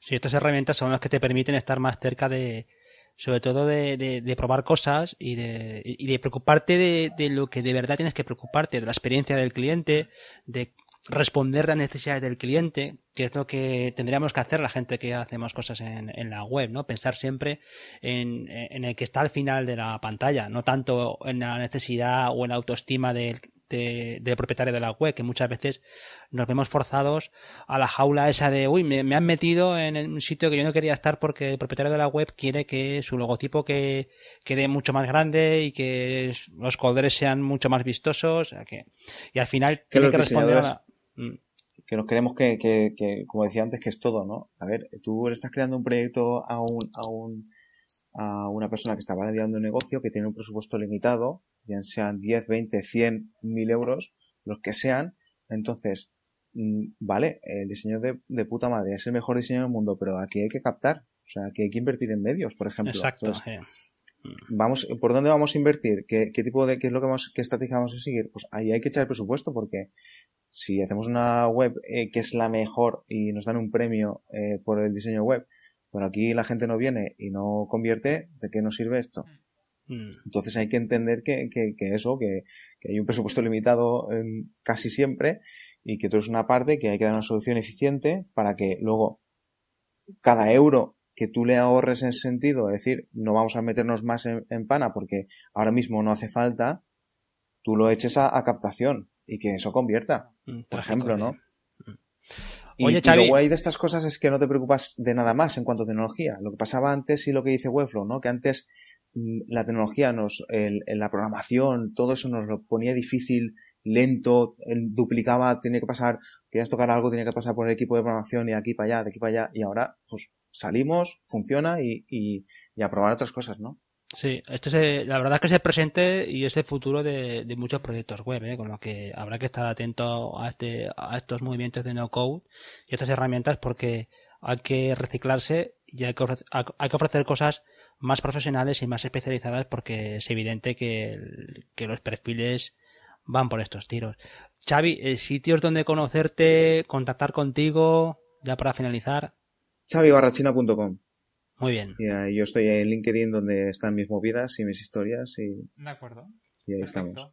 S1: Sí, estas herramientas son las que te permiten estar más cerca de, sobre todo de, de, probar cosas y de, y de preocuparte de, de, lo que de verdad tienes que preocuparte, de la experiencia del cliente, de responder las necesidades del cliente, que es lo que tendríamos que hacer la gente que hacemos cosas en, en la web, ¿no? Pensar siempre en, en, el que está al final de la pantalla, no tanto en la necesidad o en la autoestima del, del propietario de la web, que muchas veces nos vemos forzados a la jaula esa de, uy, me, han metido en un sitio que yo no quería estar porque el propietario de la web quiere que su logotipo que quede mucho más grande y que los colores sean mucho más vistosos. Que, y al final tiene que responder a la...
S3: Mm. que nos queremos que, que, que, como decía antes, que es todo, ¿no? A ver, tú estás creando un proyecto a un, a un, a una persona que está validando un negocio que tiene un presupuesto limitado, bien sean 10, 20, 100, 1000 euros, los que sean. Entonces, mm, vale, el diseño de, de puta madre es el mejor diseño del mundo, pero aquí hay que captar. O sea, aquí hay que invertir en medios, por ejemplo.
S1: Exacto.
S3: vamos, ¿por dónde vamos a invertir? ¿Qué, qué tipo de, qué es lo que vamos, qué estrategia vamos a seguir? Pues ahí hay que echar el presupuesto porque si hacemos una web eh, que es la mejor y nos dan un premio eh, por el diseño web, pero aquí la gente no viene y no convierte, ¿de qué nos sirve esto? Mm. Entonces hay que entender que, que, que eso, que, que, hay un presupuesto limitado en casi siempre y que todo es una parte que hay que dar una solución eficiente para que luego cada euro que tú le ahorres en ese sentido, es decir, no vamos a meternos más en, en pana porque ahora mismo no hace falta, tú lo eches a, a captación y que eso convierta, mm, por ejemplo, ¿no? Mm. Y, Oye, Xavi... y lo guay de estas cosas es que no te preocupas de nada más en cuanto a tecnología. Lo que pasaba antes y lo que dice Webflow, ¿no? Que antes la tecnología nos, el, la programación, todo eso nos lo ponía difícil, lento, duplicaba, tenía que pasar, querías tocar algo, tenía que pasar por el equipo de programación y de aquí para allá, de aquí para allá, y ahora, pues salimos, funciona y, y, y a probar otras cosas, ¿no?
S1: Sí, esto es, la verdad es que es el presente y es el futuro de, muchos proyectos web, ¿eh? con lo que habrá que estar atento a, este, a estos movimientos de no code y estas herramientas porque hay que reciclarse y hay que, ofrecer, hay que ofrecer cosas más profesionales y más especializadas porque es evidente que, que los perfiles van por estos tiros. Xavi, eh, sitios donde conocerte, contactar contigo, ya para finalizar.
S3: xavibarrachina.com
S1: muy bien.
S3: Y ahí yo estoy en LinkedIn donde están mis movidas y mis historias y...
S2: De acuerdo.
S3: Y ahí estamos.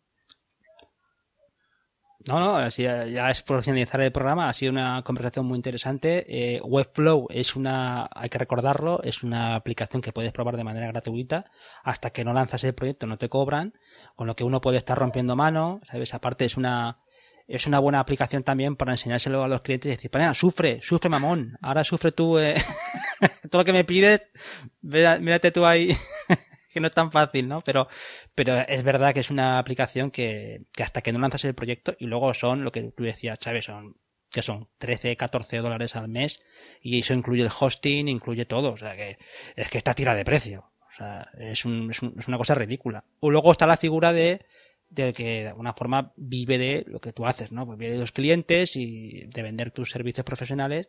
S1: No, no, así ya es por finalizar el programa. Ha sido una conversación muy interesante. Eh, Webflow es una, hay que recordarlo, es una aplicación que puedes probar de manera gratuita. Hasta que no lanzas el proyecto no te cobran, con lo que uno puede estar rompiendo mano, ¿sabes? Aparte es una, es una buena aplicación también para enseñárselo a los clientes y decir, para sufre, sufre mamón, ahora sufre tú eh, todo lo que me pides, mírate tú ahí, que no es tan fácil, ¿no? Pero, pero es verdad que es una aplicación que, que hasta que no lanzas el proyecto y luego son lo que tú decías, Chávez, son que son 13, 14 dólares al mes y eso incluye el hosting, incluye todo, o sea que es que está tira de precio, o sea, es, un, es, un, es una cosa ridícula. O luego está la figura de de que de alguna forma vive de lo que tú haces, ¿no? Pues vive de los clientes y de vender tus servicios profesionales,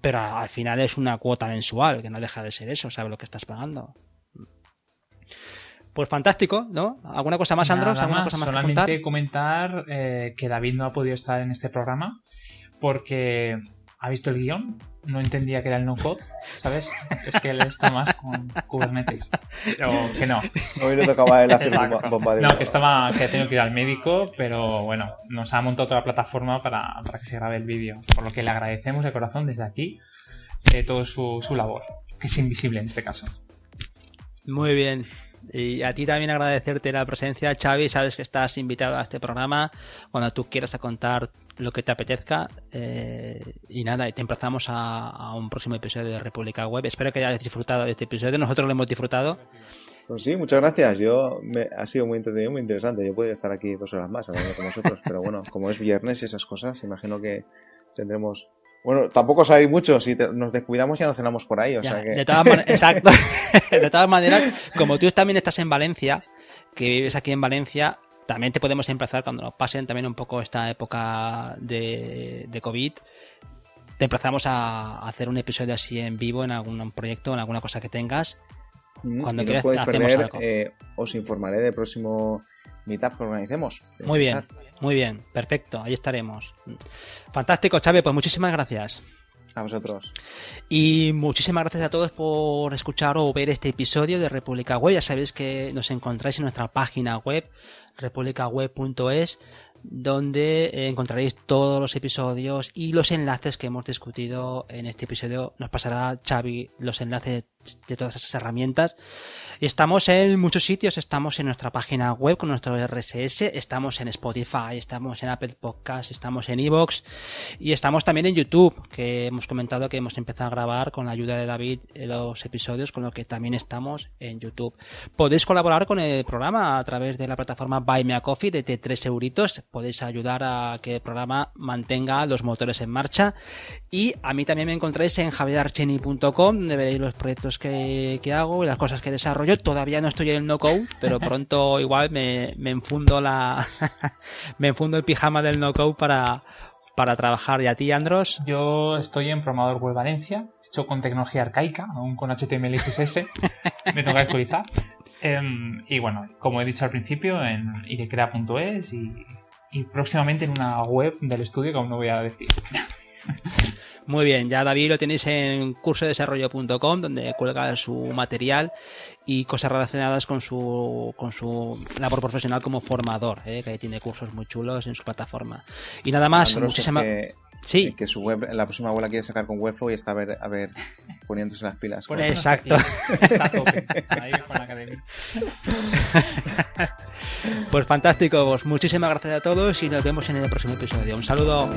S1: pero al final es una cuota mensual, que no deja de ser eso, sabes lo que estás pagando. Pues fantástico, ¿no? ¿Alguna cosa más, Andros? ¿Alguna cosa
S2: más solamente comentar eh, que David no ha podido estar en este programa porque ha visto el guion, no entendía que era el no-code, ¿sabes? Es que él está más con Kubernetes. O que no.
S3: Hoy le tocaba él hacer bomba de
S2: No, que estaba, que ha tenido que ir al médico, pero bueno, nos ha montado otra plataforma para, para que se grabe el vídeo. Por lo que le agradecemos de corazón desde aquí eh, todo su, su labor, que es invisible en este caso.
S1: Muy bien. Y a ti también agradecerte la presencia, Xavi. Sabes que estás invitado a este programa cuando tú quieras a contar lo que te apetezca. Eh, y nada, te emplazamos a, a, un próximo episodio de República Web. Espero que hayas disfrutado de este episodio. Nosotros lo hemos disfrutado.
S3: Pues sí, muchas gracias. Yo me, ha sido muy entretenido, muy interesante. Yo podría estar aquí dos horas más hablando con vosotros, pero bueno, como es viernes y esas cosas, imagino que tendremos bueno, tampoco sabéis mucho, si te, nos descuidamos ya nos cenamos por ahí, o
S1: ya,
S3: sea que...
S1: De todas exacto. de todas maneras, como tú también estás en Valencia, que vives aquí en Valencia, también te podemos emplazar cuando nos pasen también un poco esta época de, de COVID. Te emplazamos a hacer un episodio así en vivo en algún proyecto, en alguna cosa que tengas.
S3: Cuando quieras, hacemos perder, algo. Eh, os informaré del próximo meetup que organicemos.
S1: Muy bien. Estar. Muy bien, perfecto, ahí estaremos. Fantástico, Chávez, pues muchísimas gracias.
S3: A vosotros.
S1: Y muchísimas gracias a todos por escuchar o ver este episodio de República Web. Ya sabéis que nos encontráis en nuestra página web, republicaweb.es, donde encontraréis todos los episodios y los enlaces que hemos discutido en este episodio. Nos pasará Xavi los enlaces de todas esas herramientas. Estamos en muchos sitios, estamos en nuestra página web con nuestro RSS, estamos en Spotify, estamos en Apple Podcasts, estamos en Evox y estamos también en YouTube, que hemos comentado que hemos empezado a grabar con la ayuda de David los episodios, con lo que también estamos en YouTube. Podéis colaborar con el programa a través de la plataforma Buy Me a Coffee de 3 euritos, podéis ayudar a que el programa mantenga los motores en marcha y a mí también me encontráis en javierarcheni.com donde veréis los proyectos que, que, hago y las cosas que desarrollo. Todavía no estoy en el no code, pero pronto igual me, me enfundo la me enfundo el pijama del no code para, para trabajar. ¿Y a ti, Andros?
S2: Yo estoy en Programador Web Valencia, hecho con tecnología arcaica, aún con HTML y CSS. me toca actualizar. Em, y bueno, como he dicho al principio, en idecrea.es y, y próximamente en una web del estudio que aún no voy a decir.
S1: Muy bien, ya David lo tenéis en cursodesarrollo.com donde cuelga su material y cosas relacionadas con su con su labor profesional como formador, ¿eh? que tiene cursos muy chulos en su plataforma. Y nada más, muchísimas
S3: Sí. Que su web, la próxima web la quiere sacar con Webflow y está a ver, a ver poniéndose las pilas.
S1: exacto. pues fantástico, muchísimas gracias a todos y nos vemos en el próximo episodio. Un saludo.